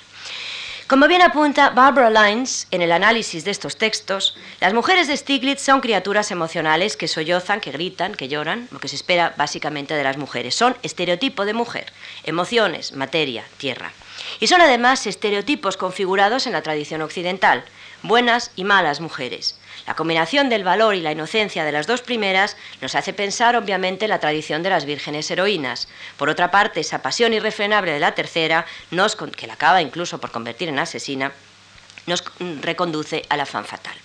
Como bien apunta Barbara Lines en el análisis de estos textos, las mujeres de Stiglitz son criaturas emocionales que sollozan, que gritan, que lloran, lo que se espera básicamente de las mujeres. Son estereotipo de mujer, emociones, materia, tierra. Y son además estereotipos configurados en la tradición occidental, buenas y malas mujeres. La combinación del valor y la inocencia de las dos primeras nos hace pensar, obviamente, en la tradición de las vírgenes heroínas. Por otra parte, esa pasión irrefrenable de la tercera, nos, que la acaba incluso por convertir en asesina, nos reconduce a la fan fatal.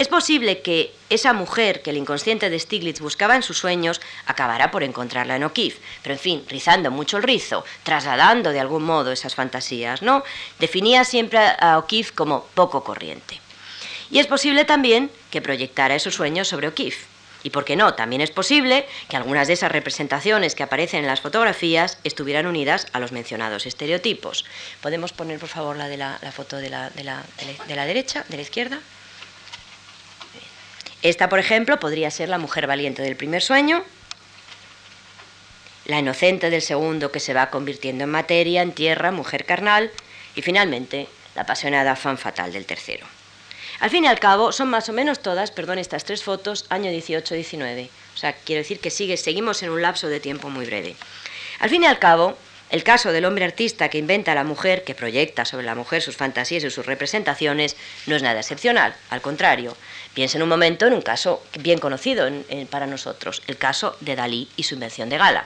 Es posible que esa mujer que el inconsciente de Stiglitz buscaba en sus sueños acabará por encontrarla en O'Keeffe, pero en fin, rizando mucho el rizo, trasladando de algún modo esas fantasías, ¿no? Definía siempre a O'Keeffe como poco corriente. Y es posible también que proyectara esos sueños sobre O'Keeffe. Y por qué no, también es posible que algunas de esas representaciones que aparecen en las fotografías estuvieran unidas a los mencionados estereotipos. ¿Podemos poner, por favor, la de la, foto de la, de la, de la derecha, de la izquierda? Esta, por ejemplo, podría ser la mujer valiente del primer sueño, la inocente del segundo que se va convirtiendo en materia, en tierra, mujer carnal, y finalmente la apasionada fan fatal del tercero. Al fin y al cabo, son más o menos todas, perdón, estas tres fotos, año 18-19. O sea, quiero decir que sigue, seguimos en un lapso de tiempo muy breve. Al fin y al cabo, el caso del hombre artista que inventa a la mujer, que proyecta sobre la mujer sus fantasías y sus representaciones, no es nada excepcional. Al contrario, piensen un momento en un caso bien conocido para nosotros, el caso de Dalí y su invención de Gala.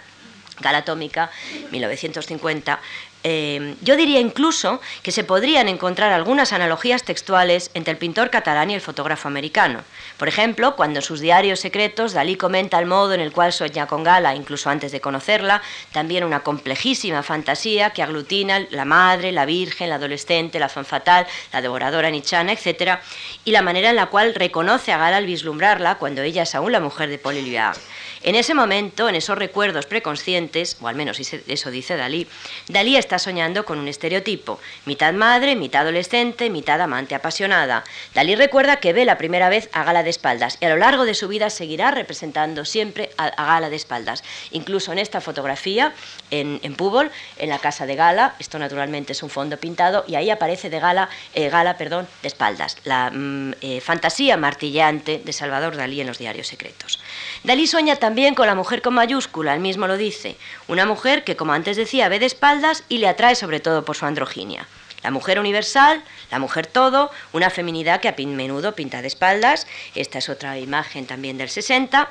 Gala Atómica, 1950, eh, yo diría incluso que se podrían encontrar algunas analogías textuales entre el pintor catalán y el fotógrafo americano. Por ejemplo, cuando en sus diarios secretos Dalí comenta el modo en el cual sueña con Gala, incluso antes de conocerla, también una complejísima fantasía que aglutina la madre, la virgen, la adolescente, la fan fatal, la devoradora nichana, etc., y la manera en la cual reconoce a Gala al vislumbrarla cuando ella es aún la mujer de Paul Éluard. En ese momento, en esos recuerdos preconscientes, o al menos eso dice Dalí, Dalí está soñando con un estereotipo, mitad madre, mitad adolescente, mitad amante apasionada. Dalí recuerda que ve la primera vez a Gala de espaldas y a lo largo de su vida seguirá representando siempre a, Gala de espaldas. Incluso en esta fotografía, en, en Púbol, en la casa de Gala, esto naturalmente es un fondo pintado, y ahí aparece de Gala, eh, Gala perdón, de espaldas, la mm, eh, fantasía martillante de Salvador Dalí en los diarios secretos. Dalí sueña también con la mujer con mayúscula, él mismo lo dice. Una mujer que, como antes decía, ve de espaldas y le atrae sobre todo por su androginia. La mujer universal, la mujer todo, una feminidad que a menudo pinta de espaldas. Esta es otra imagen también del 60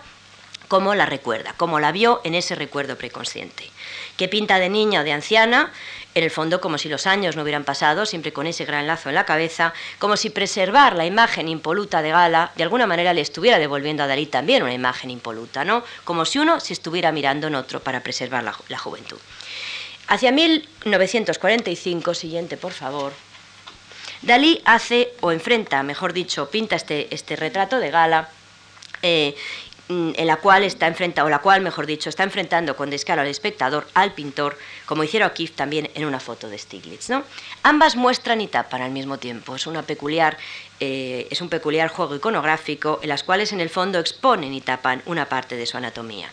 cómo la recuerda, cómo la vio en ese recuerdo preconsciente. Que pinta de niña o de anciana, en el fondo como si los años no hubieran pasado, siempre con ese gran lazo en la cabeza, como si preservar la imagen impoluta de Gala de alguna manera le estuviera devolviendo a Dalí también una imagen impoluta, ¿no? Como si uno se estuviera mirando en otro para preservar la, la juventud. Hacia 1945, siguiente por favor, Dalí hace o enfrenta, mejor dicho, pinta este, este retrato de Gala eh, en la cual está enfrentado, la cual, mejor dicho, está enfrentando con descaro al espectador, al pintor, como hicieron aquí también en una foto de Stiglitz. ¿no? Ambas muestran y tapan al mismo tiempo. Es, una peculiar, eh, es un peculiar juego iconográfico en las cuales en el fondo exponen y tapan una parte de su anatomía.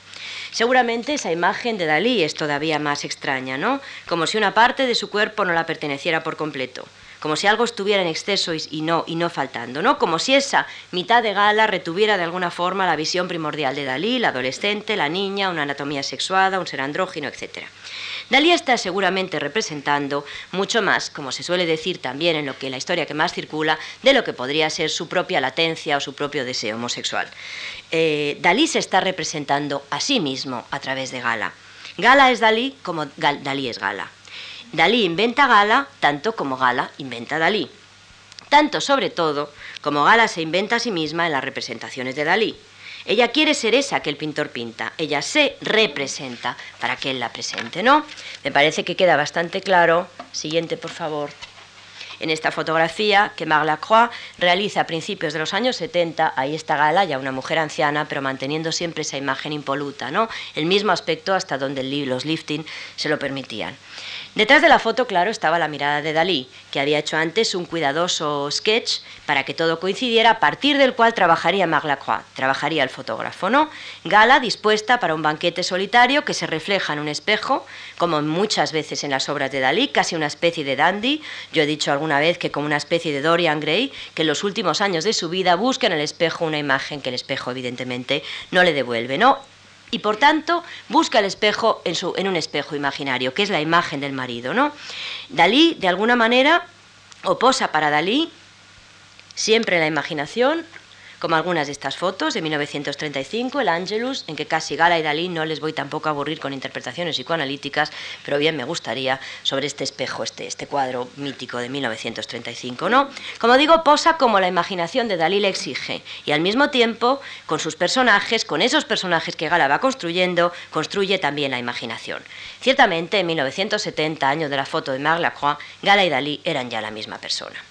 Seguramente esa imagen de Dalí es todavía más extraña, ¿no? Como si una parte de su cuerpo no la perteneciera por completo como si algo estuviera en exceso y, no, y no faltando, ¿no? Como si esa mitad de gala retuviera de alguna forma la visión primordial de Dalí, la adolescente, la niña, una anatomía sexuada, un ser andrógino, etc. Dalí está seguramente representando mucho más, como se suele decir también en lo que la historia que más circula, de lo que podría ser su propia latencia o su propio deseo homosexual. Eh, Dalí se está representando a sí mismo a través de Gala. Gala es Dalí como Dalí es Gala. Dalí inventa Gala tanto como Gala inventa Dalí. Tanto sobre todo como Gala se inventa a sí misma en las representaciones de Dalí. Ella quiere ser esa que el pintor pinta, ella se representa para que él la presente, ¿no? Me parece que queda bastante claro. Siguiente, por favor. En esta fotografía que Marc Lacroix realiza a principios de los años 70, ahí está Gala, ya una mujer anciana, pero manteniendo siempre esa imagen impoluta, ¿no? El mismo aspecto hasta donde los lifting se lo permitían. Detrás de la foto, claro, estaba la mirada de Dalí, que había hecho antes un cuidadoso sketch para que todo coincidiera, a partir del cual trabajaría Marc Lacroix, trabajaría el fotógrafo, ¿no? Gala dispuesta para un banquete solitario que se refleja en un espejo, como muchas veces en las obras de Dalí, casi una especie de dandy. Yo he dicho alguna vez que como una especie de Dorian Gray, que en los últimos años de su vida busca en el espejo una imagen que el espejo evidentemente no le devuelve, ¿no? Y por tanto busca el espejo en, su, en un espejo imaginario, que es la imagen del marido. ¿no? Dalí, de alguna manera, oposa para Dalí siempre la imaginación como algunas de estas fotos de 1935, el Angelus, en que casi Gala y Dalí no les voy tampoco a aburrir con interpretaciones psicoanalíticas, pero bien me gustaría sobre este espejo, este, este cuadro mítico de 1935, ¿no? Como digo, posa como la imaginación de Dalí le exige y al mismo tiempo, con sus personajes, con esos personajes que Gala va construyendo, construye también la imaginación. Ciertamente, en 1970, año de la foto de Marc Lacroix, Gala y Dalí eran ya la misma persona.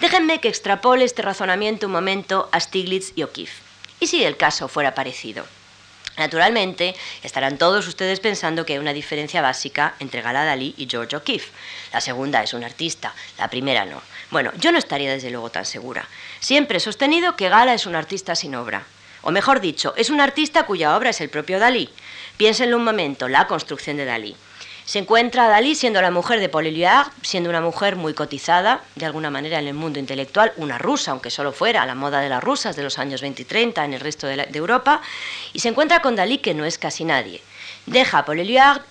Déjenme que extrapole este razonamiento un momento a Stiglitz y O'Keeffe. ¿Y si el caso fuera parecido? Naturalmente, estarán todos ustedes pensando que hay una diferencia básica entre Gala Dalí y George O'Keeffe. La segunda es un artista, la primera no. Bueno, yo no estaría desde luego tan segura. Siempre he sostenido que Gala es un artista sin obra. O mejor dicho, es un artista cuya obra es el propio Dalí. Piénsenlo un momento, la construcción de Dalí. Se encuentra a Dalí siendo la mujer de Paul siendo una mujer muy cotizada, de alguna manera, en el mundo intelectual, una rusa, aunque solo fuera a la moda de las rusas de los años 20 y 30 en el resto de, Europa, y se encuentra con Dalí, que no es casi nadie. Deja a Paul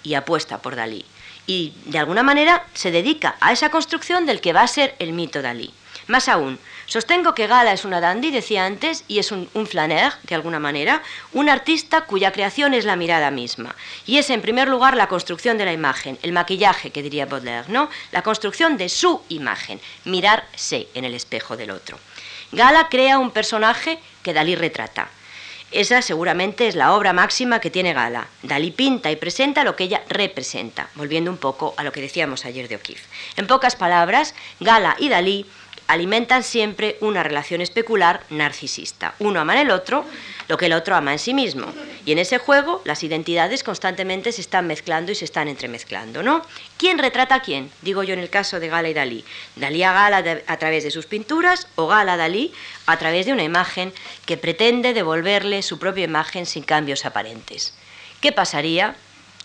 y apuesta por Dalí. Y, de alguna manera, se dedica a esa construcción del que va a ser el mito Dalí. Más aún, sostengo que Gala es una dandy, decía antes, y es un, un flaner, de alguna manera, un artista cuya creación es la mirada misma. Y es, en primer lugar, la construcción de la imagen, el maquillaje, que diría Baudelaire, ¿no? La construcción de su imagen, mirarse en el espejo del otro. Gala crea un personaje que Dalí retrata. Esa seguramente es la obra máxima que tiene Gala. Dalí pinta y presenta lo que ella representa, volviendo un poco a lo que decíamos ayer de O'Keeffe. En pocas palabras, Gala y Dalí alimentan siempre una relación especular narcisista. Uno ama en el otro lo que el otro ama en sí mismo. Y en ese juego las identidades constantemente se están mezclando y se están entremezclando, ¿no? ¿Quién retrata a quién? Digo yo en el caso de Gala y Dalí. Dalí a Gala a través de sus pinturas o Gala a Dalí a través de una imagen que pretende devolverle su propia imagen sin cambios aparentes. ¿Qué pasaría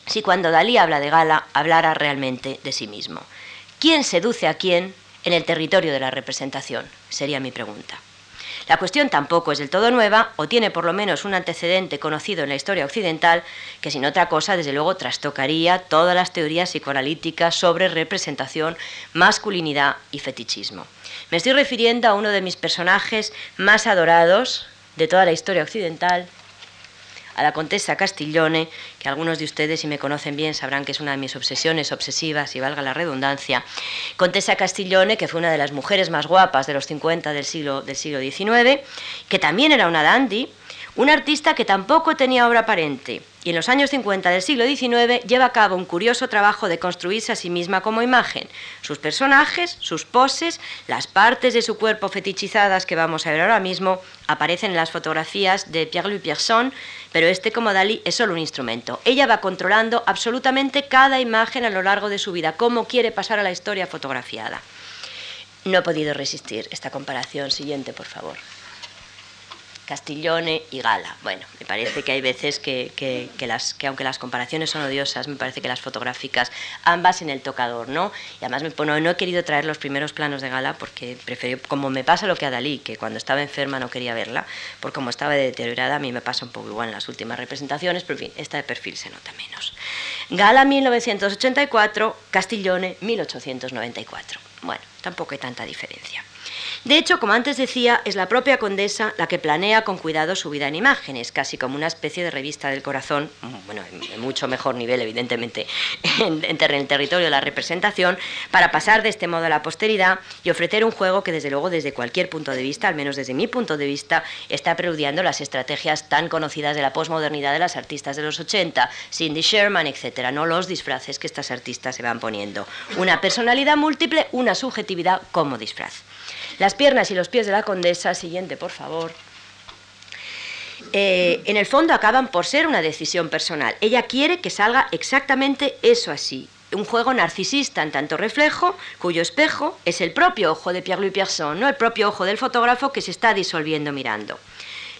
si cuando Dalí habla de Gala hablara realmente de sí mismo? ¿Quién seduce a quién en el territorio de la representación? Sería mi pregunta. La cuestión tampoco es del todo nueva o tiene por lo menos un antecedente conocido en la historia occidental que sin otra cosa desde luego trastocaría todas las teorías psicoanalíticas sobre representación, masculinidad y fetichismo. Me estoy refiriendo a uno de mis personajes más adorados de toda la historia occidental, a la Contesa Castiglione, que algunos de ustedes, si me conocen bien, sabrán que es una de mis obsesiones obsesivas, y valga la redundancia. Contesa Castiglione, que fue una de las mujeres más guapas de los 50 del siglo, del siglo XIX, que también era una dandy, una artista que tampoco tenía obra aparente y en los años 50 del siglo XIX lleva a cabo un curioso trabajo de construirse a sí misma como imagen. Sus personajes, sus poses, las partes de su cuerpo fetichizadas que vamos a ver ahora mismo aparecen en las fotografías de Pierre-Louis Pierson, pero este como Dalí es solo un instrumento. Ella va controlando absolutamente cada imagen a lo largo de su vida, cómo quiere pasar a la historia fotografiada. No he podido resistir esta comparación. Siguiente, por favor. Castillone y Gala. Bueno, me parece que hay veces que, aunque las comparaciones son odiosas, me parece que las fotográficas, ambas en el tocador, ¿no? Y además me, no, no he querido traer los primeros planos de Gala porque prefiero, como me pasa lo que a Dalí, que cuando estaba enferma no quería verla, porque como estaba deteriorada, a mí me pasa un poco igual en las últimas representaciones, pero en fin, esta de perfil se nota menos. Gala 1984, Castillone 1894. Bueno, tampoco hay tanta diferencia. De hecho, como antes decía, es la propia condesa la que planea con cuidado su vida en imágenes, casi como una especie de revista del corazón, bueno, en mucho mejor nivel, evidentemente, en, el territorio de la representación, para pasar de este modo a la posteridad y ofrecer un juego que, desde luego, desde cualquier punto de vista, al menos desde mi punto de vista, está preludiando las estrategias tan conocidas de la posmodernidad de las artistas de los 80, Cindy Sherman, etcétera, no los disfraces que estas artistas se van poniendo. Una personalidad múltiple, una subjetividad como disfraz. Las piernas y los pies de la condesa, siguiente por favor, eh, en el fondo acaban por ser una decisión personal. Ella quiere que salga exactamente eso así. Un juego narcisista en tanto reflejo, cuyo espejo es el propio ojo de Pierre-Louis Pierson, no el propio ojo del fotógrafo que se está disolviendo mirando.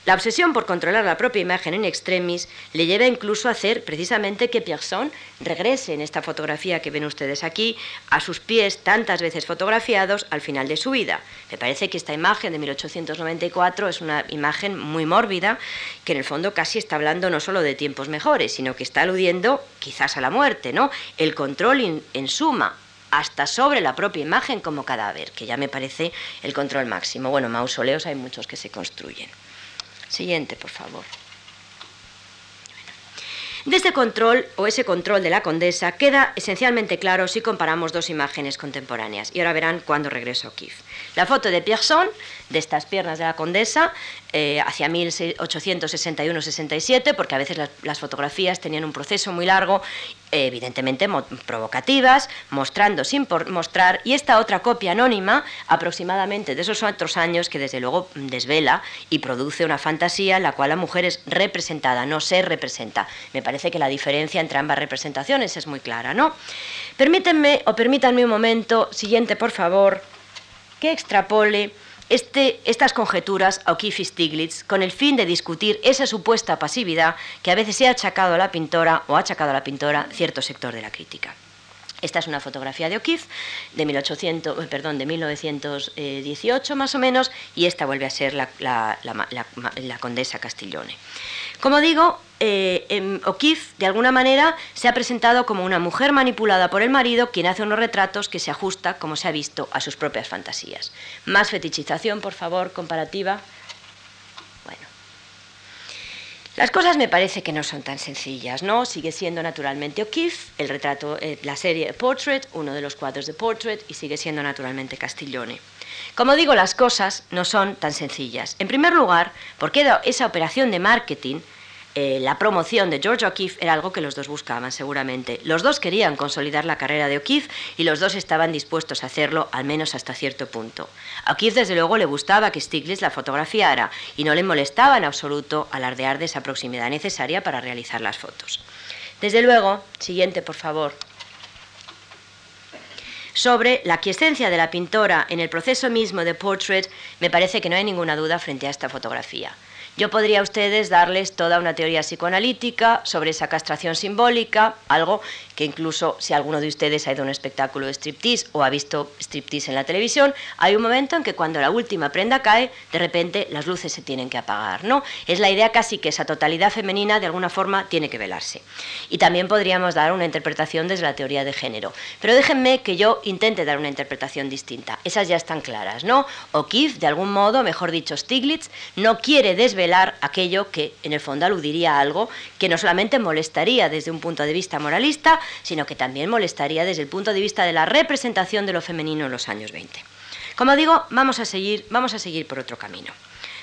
La obsesión por controlar la propia imagen en extremis le lleva incluso a hacer precisamente que Pierson regrese en esta fotografía que ven ustedes aquí a sus pies tantas veces fotografiados al final de su vida. Me parece que esta imagen de 1894 es una imagen muy mórbida que en el fondo casi está hablando no solo de tiempos mejores, sino que está aludiendo quizás a la muerte, ¿no? El control en suma hasta sobre la propia imagen como cadáver, que ya me parece el control máximo. Bueno, mausoleos hay muchos que se construyen. Siguiente, por favor. De este control o ese control de la condesa queda esencialmente claro si comparamos dos imágenes contemporáneas. Y ahora verán cuando regreso Kiev. La foto de Pierson, de estas piernas de la condesa, eh, hacia 1861-67, porque a veces las, fotografías tenían un proceso muy largo, evidentemente provocativas, mostrando sin mostrar, y esta otra copia anónima, aproximadamente de esos otros años, que desde luego desvela y produce una fantasía en la cual la mujer es representada, no se representa. Me parece que la diferencia entre ambas representaciones es muy clara, ¿no? Permítanme o permítanme un momento, siguiente por favor, que extrapole este, estas conjeturas a O'Keeffe Stiglitz con el fin de discutir esa supuesta pasividad que a veces se ha achacado a la pintora o ha achacado a la pintora cierto sector de la crítica. Esta es una fotografía de O'Keeffe de, 1800, perdón, de 1918 más o menos y esta vuelve a ser la, la condesa Castiglione. Como digo, eh, O'Keeffe de alguna manera se ha presentado como una mujer manipulada por el marido quien hace unos retratos que se ajusta, como se ha visto, a sus propias fantasías. Más fetichización, por favor, comparativa. Bueno. Las cosas me parece que no son tan sencillas, ¿no? Sigue siendo naturalmente O'Keeffe, el retrato, eh, la serie Portrait, uno de los cuadros de Portrait, y sigue siendo naturalmente Castiglione. Como digo, las cosas no son tan sencillas. En primer lugar, porque esa operación de marketing eh, la promoción de George O'Keeffe era algo que los dos buscaban seguramente. Los dos querían consolidar la carrera de O'Keeffe y los dos estaban dispuestos a hacerlo, al menos hasta cierto punto. A O'Keeffe desde luego le gustaba que Stiglitz la fotografiara y no le molestaba en absoluto alardear de esa proximidad necesaria para realizar las fotos. Desde luego, siguiente por favor sobre la aquiescencia de la pintora en el proceso mismo de portrait, me parece que no hay ninguna duda frente a esta fotografía. Yo podría a ustedes darles toda una teoría psicoanalítica sobre esa castración simbólica, algo que incluso si alguno de ustedes ha ido a un espectáculo de striptease o ha visto striptease en la televisión, hay un momento en que cuando la última prenda cae, de repente las luces se tienen que apagar, ¿no? Es la idea casi que esa totalidad femenina de alguna forma tiene que velarse. Y también podríamos dar una interpretación desde la teoría de género. Pero déjenme que yo intente dar una interpretación distinta. Esas ya están claras, ¿no? O'Keeffe, de algún modo, mejor dicho Stiglitz, no quiere desvelar aquello que en el fondo aludiría a algo que no solamente molestaría desde un punto de vista moralista, sino que también molestaría desde el punto de vista de la representación de lo femenino en los años 20. Como digo, vamos a seguir, vamos a seguir por otro camino.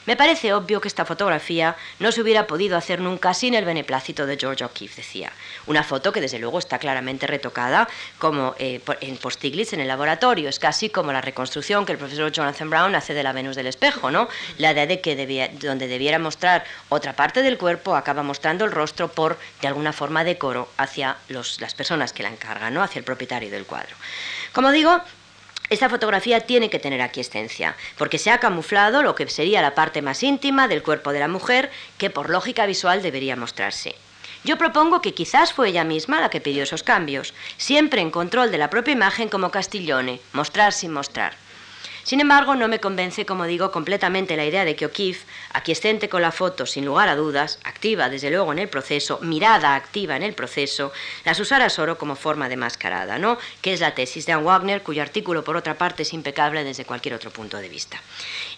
Me parece obvio que esta fotografía no se hubiera podido hacer nunca sin el beneplácito de George O'Keeffe, decía. Una foto que desde luego está claramente retocada como eh, en, por Stiglitz en el laboratorio. Es casi como la reconstrucción que el profesor Jonathan Brown hace de la Venus del espejo, ¿no? La idea de que donde debiera mostrar otra parte del cuerpo acaba mostrando el rostro por, de alguna forma, decoro hacia las personas que la encargan, ¿no? Hacia el propietario del cuadro. Como digo, esta fotografía tiene que tener aquiescencia, porque se ha camuflado lo que sería la parte más íntima del cuerpo de la mujer, que por lógica visual debería mostrarse. Yo propongo que quizás fue ella misma la que pidió esos cambios, siempre en control de la propia imagen como Castiglione, mostrar sin mostrar. Sin embargo, no me convence, como digo, completamente la idea de que O'Keeffe, aquiescente con la foto, sin lugar a dudas, activa desde luego en el proceso, mirada activa en el proceso, las usara solo como forma de mascarada, ¿no? Que es la tesis de Anne Wagner, cuyo artículo, por otra parte, es impecable desde cualquier otro punto de vista.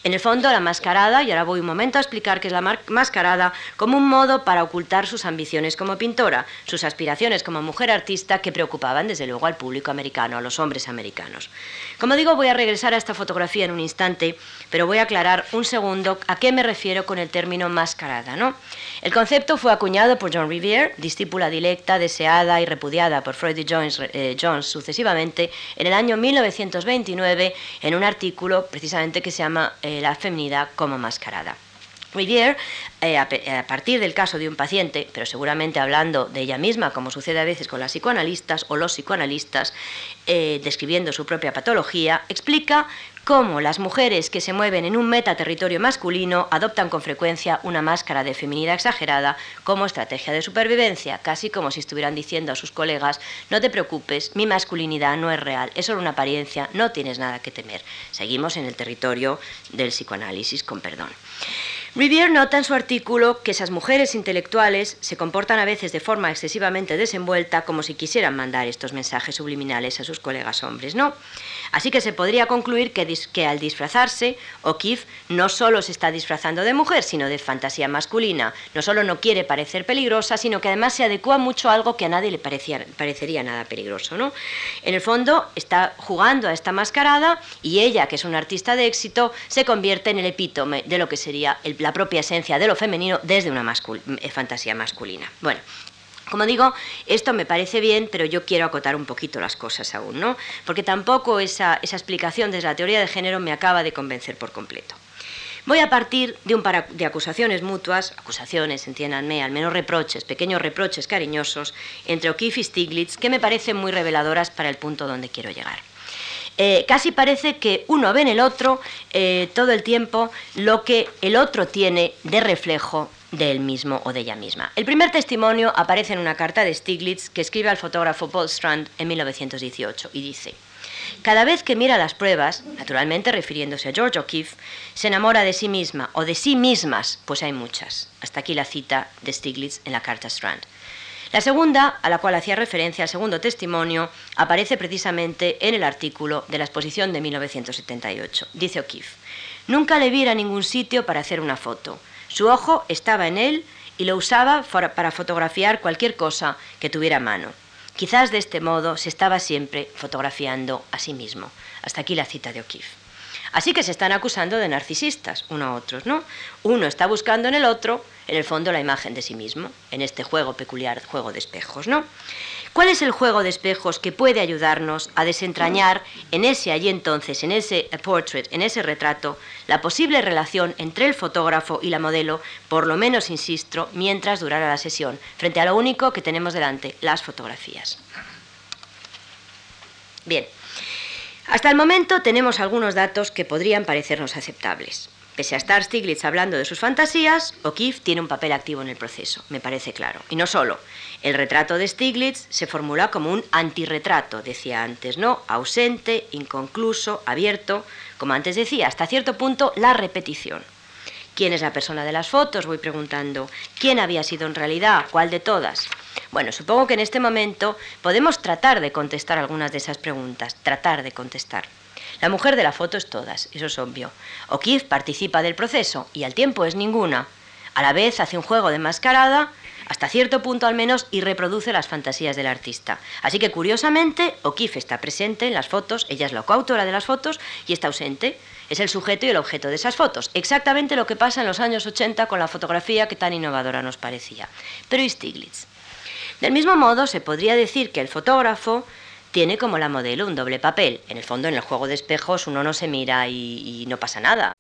En el fondo, la mascarada, y ahora voy un momento a explicar qué es la mascarada, como un modo para ocultar sus ambiciones como pintora, sus aspiraciones como mujer artista que preocupaban desde luego al público americano, a los hombres americanos. Como digo, voy a regresar a esta fotografía en un instante, pero voy a aclarar un segundo a qué me refiero con el término mascarada. El concepto fue acuñado por John Riviere, discípula directa, deseada y repudiada por Freud y Jones, eh, sucesivamente, en el año 1929 en un artículo precisamente que se llama eh, La feminidad como mascarada. Rivière, eh, a, partir del caso de un paciente, pero seguramente hablando de ella misma, como sucede a veces con las psicoanalistas o los psicoanalistas, describiendo su propia patología, explica cómo las mujeres que se mueven en un metaterritorio masculino adoptan con frecuencia una máscara de feminidad exagerada como estrategia de supervivencia, casi como si estuvieran diciendo a sus colegas, no te preocupes, mi masculinidad no es real, es solo una apariencia, no tienes nada que temer. Seguimos en el territorio del psicoanálisis, con perdón. Rivière nota en su artículo que esas mujeres intelectuales se comportan a veces de forma excesivamente desenvuelta como si quisieran mandar estos mensajes subliminales a sus colegas hombres, ¿no? Así que se podría concluir que, que al disfrazarse, O'Keeffe no solo se está disfrazando de mujer, sino de fantasía masculina. No solo no quiere parecer peligrosa, sino que además se adecua mucho a algo que a nadie le parecería nada peligroso. ¿no? En el fondo está jugando a esta mascarada y ella, que es una artista de éxito, se convierte en el epítome de lo que sería la propia esencia de lo femenino desde una eh, fantasía masculina. Bueno, como digo, esto me parece bien, pero yo quiero acotar un poquito las cosas aún, ¿no? Porque tampoco esa, explicación desde la teoría de género me acaba de convencer por completo. Voy a partir de un par de acusaciones mutuas, acusaciones, entiéndanme, al menos reproches, pequeños reproches cariñosos, entre O'Keeffe y Stiglitz, que me parecen muy reveladoras para el punto donde quiero llegar. Eh, casi parece que uno ve en el otro eh, todo el tiempo lo que el otro tiene de reflejo de él mismo o de ella misma. El primer testimonio aparece en una carta de Stiglitz que escribe al fotógrafo Paul Strand en 1918 y dice, cada vez que mira las pruebas, naturalmente refiriéndose a George O'Keeffe, se enamora de sí misma o de sí mismas, pues hay muchas. Hasta aquí la cita de Stiglitz en la carta Strand. La segunda, a la cual hacía referencia el segundo testimonio, aparece precisamente en el artículo de la exposición de 1978. Dice O'Keeffe, nunca le vi a ningún sitio para hacer una foto. Su ojo estaba en él y lo usaba para fotografiar cualquier cosa que tuviera a mano. Quizás de este modo se estaba siempre fotografiando a sí mismo. Hasta aquí la cita de O'Keeffe. Así que se están acusando de narcisistas uno a otros, ¿no? Uno está buscando en el otro, en el fondo, la imagen de sí mismo, en este juego peculiar, juego de espejos, ¿no? ¿Cuál es el juego de espejos que puede ayudarnos a desentrañar en ese allí entonces, en ese portrait, en ese retrato, la posible relación entre el fotógrafo y la modelo, por lo menos, insisto, mientras durara la sesión, frente a lo único que tenemos delante, las fotografías? Bien. Hasta el momento tenemos algunos datos que podrían parecernos aceptables. Pese a estar Stiglitz hablando de sus fantasías, O'Keeffe tiene un papel activo en el proceso, me parece claro. Y no solo. El retrato de Stiglitz se formula como un antirretrato, decía antes, ¿no? Ausente, inconcluso, abierto, como antes decía, hasta cierto punto la repetición. ¿Quién es la persona de las fotos? Voy preguntando. ¿Quién había sido en realidad? ¿Cuál de todas? Bueno, supongo que en este momento podemos tratar de contestar algunas de esas preguntas, tratar de contestar. La mujer de la foto es todas, eso es obvio. O'Keeffe participa del proceso y al tiempo es ninguna. A la vez hace un juego de mascarada, hasta cierto punto al menos, y reproduce las fantasías del artista. Así que curiosamente, O'Keeffe está presente en las fotos, ella es la coautora de las fotos y está ausente. Es el sujeto y el objeto de esas fotos. Exactamente lo que pasa en los años 80 con la fotografía que tan innovadora nos parecía. Pero ¿y Stiglitz? Del mismo modo, se podría decir que el fotógrafo tiene como la modelo un doble papel. En el fondo, en el juego de espejos, uno no se mira y, no pasa nada.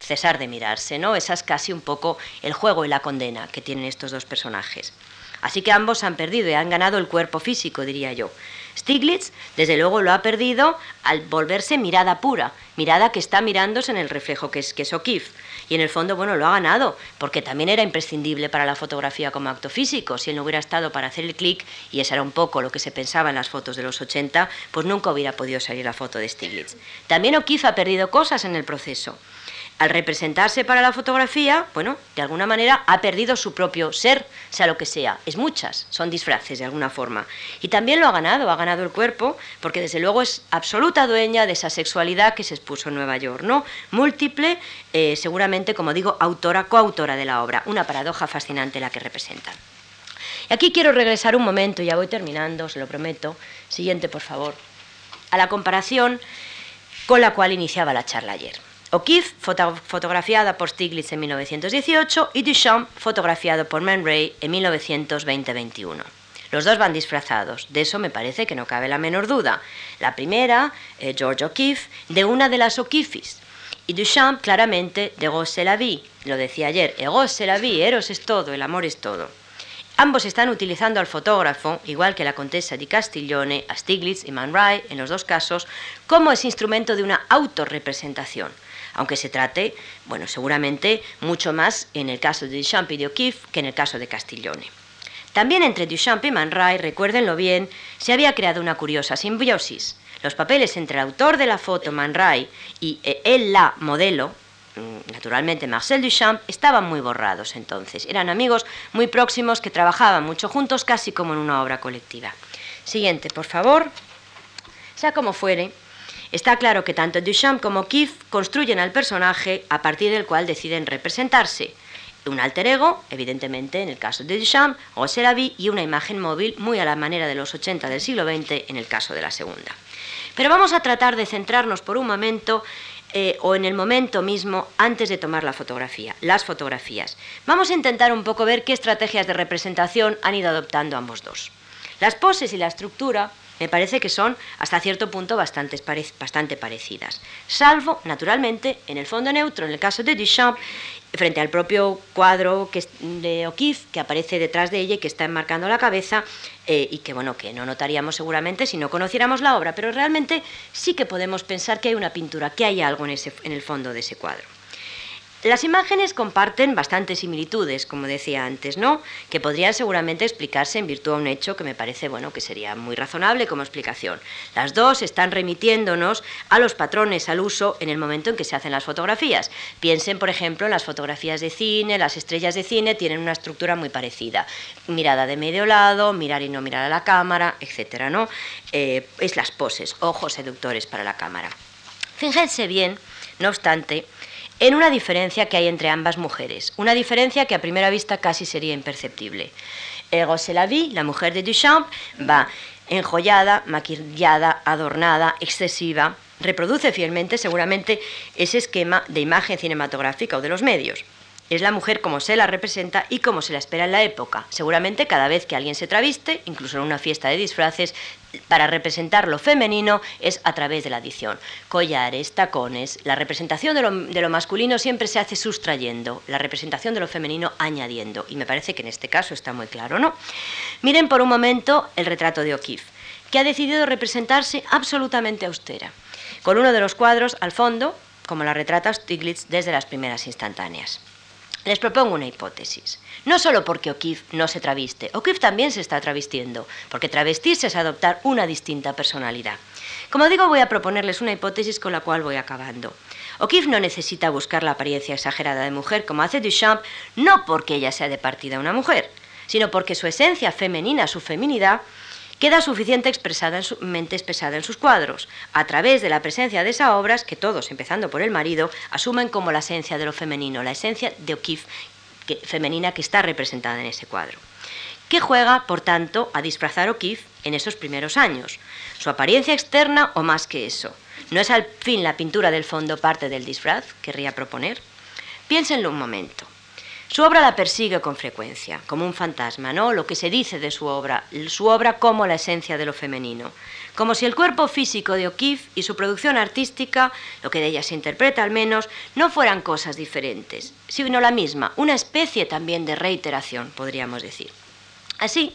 Cesar de mirarse, ¿no? Esa es casi un poco el juego y la condena que tienen estos dos personajes. Así que ambos han perdido y han ganado el cuerpo físico, diría yo. Stiglitz, desde luego, lo ha perdido al volverse mirada pura, mirada que está mirándose en el reflejo que es, que es O'Keeffe. Y en el fondo, bueno, lo ha ganado, porque también era imprescindible para la fotografía como acto físico. Si él no hubiera estado para hacer el clic, y eso era un poco lo que se pensaba en las fotos de los 80, pues nunca hubiera podido salir la foto de Stiglitz. También O'Keeffe ha perdido cosas en el proceso al representarse para la fotografía, bueno, de alguna manera ha perdido su propio ser, sea lo que sea. Es muchas, son disfraces de alguna forma. Y también lo ha ganado, ha ganado el cuerpo, porque desde luego es absoluta dueña de esa sexualidad que se expuso en Nueva York, ¿no? Múltiple, eh, seguramente, como digo, autora, coautora de la obra. Una paradoja fascinante la que representa. Y aquí quiero regresar un momento, ya voy terminando, se lo prometo. Siguiente, por favor. A la comparación con la cual iniciaba la charla ayer. O'Keeffe, fotografiada por Stiglitz en 1918, y Duchamp, fotografiado por Man Ray en 1920-21. Los dos van disfrazados, de eso me parece que no cabe la menor duda. La primera, eh, George O'Keeffe, de una de las O'Keeffes, y Duchamp claramente de Gosse la vie, lo decía ayer, Gosse la vie, Eros es todo, el amor es todo. Ambos están utilizando al fotógrafo, igual que la contesa di Castiglione, a Stiglitz y Man Ray, en los dos casos, como ese instrumento de una autorrepresentación aunque se trate, bueno, seguramente mucho más en el caso de Duchamp y de O'Keeffe que en el caso de Castiglione. También entre Duchamp y Man Ray, recuérdenlo bien, se había creado una curiosa simbiosis. Los papeles entre el autor de la foto, Man Ray, y él, la modelo, mm, naturalmente Marcel Duchamp, estaban muy borrados entonces. Eran amigos muy próximos que trabajaban mucho juntos, casi como en una obra colectiva. Siguiente, por favor. Sea como fuere, Está claro que tanto Duchamp como Keith construyen al personaje a partir del cual deciden representarse. Un alter ego, evidentemente en el caso de Duchamp, o Seravi, y una imagen móvil muy a la manera de los 80 del siglo XX en el caso de la segunda. Pero vamos a tratar de centrarnos por un momento eh, o en el momento mismo antes de tomar la fotografía, las fotografías. Vamos a intentar un poco ver qué estrategias de representación han ido adoptando ambos dos. Las poses y la estructura me parece que son hasta cierto punto bastante, parecidas. Salvo, naturalmente, en el fondo neutro, en el caso de Duchamp, frente al propio cuadro que de O'Keeffe que aparece detrás de ella y que está enmarcando la cabeza eh, y que bueno que no notaríamos seguramente si no conociéramos la obra, pero realmente sí que podemos pensar que hay una pintura, que hay algo en, ese, en el fondo de ese cuadro. Las imágenes comparten bastantes similitudes, como decía antes, ¿no? Que podrían seguramente explicarse en virtud de un hecho que me parece, bueno, que sería muy razonable como explicación. Las dos están remitiéndonos a los patrones al uso en el momento en que se hacen las fotografías. Piensen, por ejemplo, en las fotografías de cine, las estrellas de cine tienen una estructura muy parecida. Mirada de medio lado, mirar y no mirar a la cámara, etcétera, ¿no? Eh, es las poses, ojos seductores para la cámara. Fíjense bien, no obstante, en una diferencia que hay entre ambas mujeres, una diferencia que a primera vista casi sería imperceptible. Roselavie, la mujer de Duchamp, va enjollada, maquillada, adornada, excesiva, reproduce fielmente seguramente ese esquema de imagen cinematográfica o de los medios. Es la mujer como se la representa y como se la espera en la época. Seguramente cada vez que alguien se traviste, incluso en una fiesta de disfraces, para representar lo femenino es a través de la adición. Collares, tacones, la representación de lo, masculino siempre se hace sustrayendo, la representación de lo femenino añadiendo. Y me parece que en este caso está muy claro, ¿no? Miren por un momento el retrato de O'Keeffe, que ha decidido representarse absolutamente austera, con uno de los cuadros al fondo, como la retrata Stiglitz desde las primeras instantáneas. Les propongo una hipótesis. No solo porque O'Keeffe no se traviste, O'Keeffe también se está travestiendo, porque travestirse es adoptar una distinta personalidad. Como digo, voy a proponerles una hipótesis con la cual voy acabando. O'Keeffe no necesita buscar la apariencia exagerada de mujer como hace Duchamp, no porque ella sea de partida una mujer, sino porque su esencia femenina, su feminidad, queda suficiente expresada en sus cuadros, a través de la presencia de esas obras que todos, empezando por el marido, asumen como la esencia de lo femenino, la esencia de O'Keeffe femenina que está representada en ese cuadro. Que juega, por tanto, a disfrazar O'Keeffe en esos primeros años. Su apariencia externa o más que eso. ¿No es al fin la pintura del fondo parte del disfraz? Querría proponer. Piénsenlo un momento. Su obra la persigue con frecuencia, como un fantasma, ¿no? Lo que se dice de su obra, su obra como la esencia de lo femenino. Como si el cuerpo físico de O'Keeffe y su producción artística, lo que de ella se interpreta al menos, no fueran cosas diferentes, sino la misma, una especie también de reiteración, podríamos decir. Así,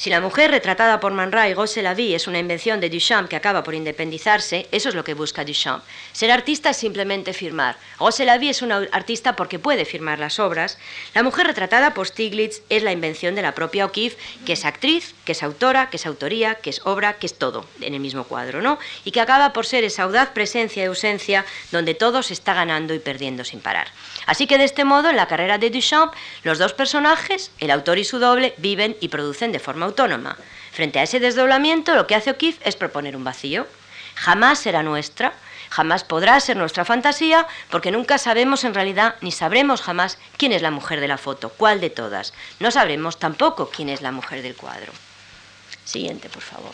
si la mujer retratada por Man Ray, Gosse Lavie, es una invención de Duchamp que acaba por independizarse, eso es lo que busca Duchamp. Ser artista es simplemente firmar. Gosse Lavie es una artista porque puede firmar las obras. La mujer retratada por Stiglitz es la invención de la propia O'Keeffe, que es actriz, que es autora, que es autoría, que es obra, que es todo en el mismo cuadro, ¿no? Y que acaba por ser esa audaz presencia y ausencia donde todo se está ganando y perdiendo sin parar. Así que de este modo, en la carrera de Duchamp, los dos personajes, el autor y su doble, viven y producen de forma autónoma. Frente a ese desdoblamiento, lo que hace O'Keeffe es proponer un vacío. Jamás será nuestra, jamás podrá ser nuestra fantasía, porque nunca sabemos en realidad, ni sabremos jamás quién es la mujer de la foto, cuál de todas. No sabremos tampoco quién es la mujer del cuadro. Siguiente, por favor.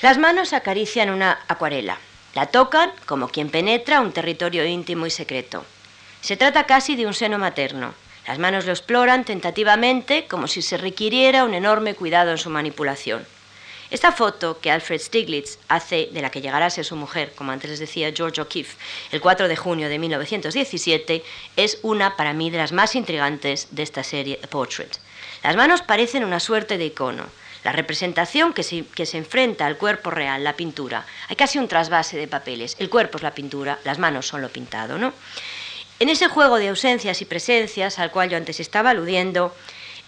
Las manos acarician una acuarela. La tocan como quien penetra un territorio íntimo y secreto. Se trata casi de un seno materno. Las manos lo exploran tentativamente como si se requiriera un enorme cuidado en su manipulación. Esta foto que Alfred Stiglitz hace de la que llegará a ser su mujer, como antes les decía George O'Keeffe, el 4 de junio de 1917, es una para mí de las más intrigantes de esta serie Portrait. Las manos parecen una suerte de icono, la representación que se, que se, enfrenta al cuerpo real, la pintura. Hay casi un trasvase de papeles. El cuerpo es la pintura, las manos son lo pintado, ¿no? En ese juego de ausencias y presencias al cual yo antes estaba aludiendo,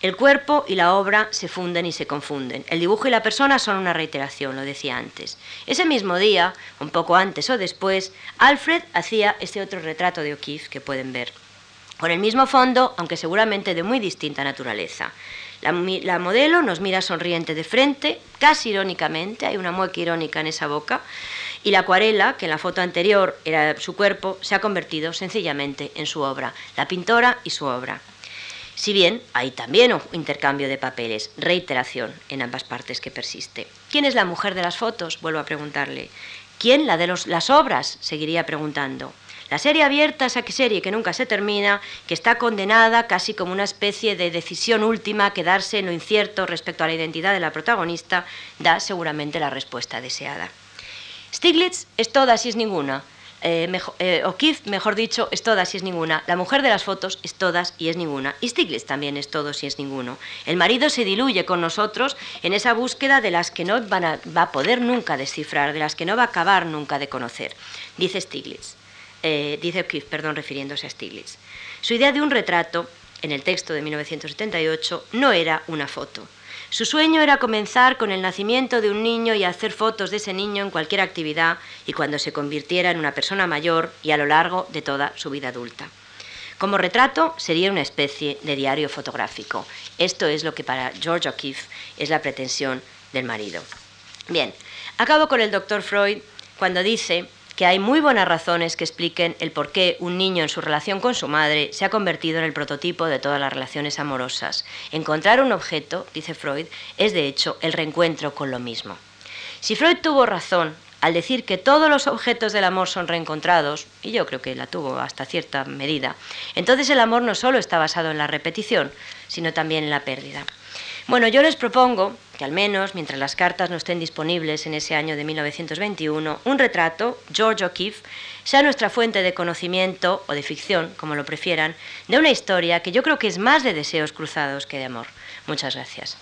el cuerpo y la obra se funden y se confunden. El dibujo y la persona son una reiteración, lo decía antes. Ese mismo día, un poco antes o después, Alfred hacía este otro retrato de O'Keeffe que pueden ver, con el mismo fondo, aunque seguramente de muy distinta naturaleza. La, la, modelo nos mira sonriente de frente, casi irónicamente, hay una mueca irónica en esa boca, y la acuarela, que en la foto anterior era su cuerpo, se ha convertido sencillamente en su obra, la pintora y su obra. Si bien hay también un intercambio de papeles, reiteración en ambas partes que persiste. ¿Quién es la mujer de las fotos? Vuelvo a preguntarle. ¿Quién la de las obras? Seguiría preguntando. La serie abierta, esa serie que nunca se termina, que está condenada casi como una especie de decisión última quedarse en lo incierto respecto a la identidad de la protagonista, da seguramente la respuesta deseada. Stiglitz es toda si es ninguna. Eh, mejor, eh, mejor dicho, es toda si es ninguna. La mujer de las fotos es todas y es ninguna. Y Stiglitz también es todo si es ninguno. El marido se diluye con nosotros en esa búsqueda de las que no van a, va a poder nunca descifrar, de las que no va a acabar nunca de conocer. Dice Stiglitz. eh, dice O'Keeffe, perdón, refiriéndose a Stiglitz. Su idea de un retrato, en el texto de 1978, no era una foto. Su sueño era comenzar con el nacimiento de un niño y hacer fotos de ese niño en cualquier actividad y cuando se convirtiera en una persona mayor y a lo largo de toda su vida adulta. Como retrato sería una especie de diario fotográfico. Esto es lo que para George O'Keeffe es la pretensión del marido. Bien, acabo con el doctor Freud cuando dice que hay muy buenas razones que expliquen el por qué un niño en su relación con su madre se ha convertido en el prototipo de todas las relaciones amorosas. Encontrar un objeto, dice Freud, es de hecho el reencuentro con lo mismo. Si Freud tuvo razón al decir que todos los objetos del amor son reencontrados, y yo creo que la tuvo hasta cierta medida, entonces el amor no solo está basado en la repetición, sino también en la pérdida. Bueno, yo les propongo al menos, mientras las cartas no estén disponibles en ese año de 1921, un retrato, George O'Keeffe, sea nuestra fuente de conocimiento o de ficción, como lo prefieran, de una historia que yo creo que es más de deseos cruzados que de amor. Muchas gracias.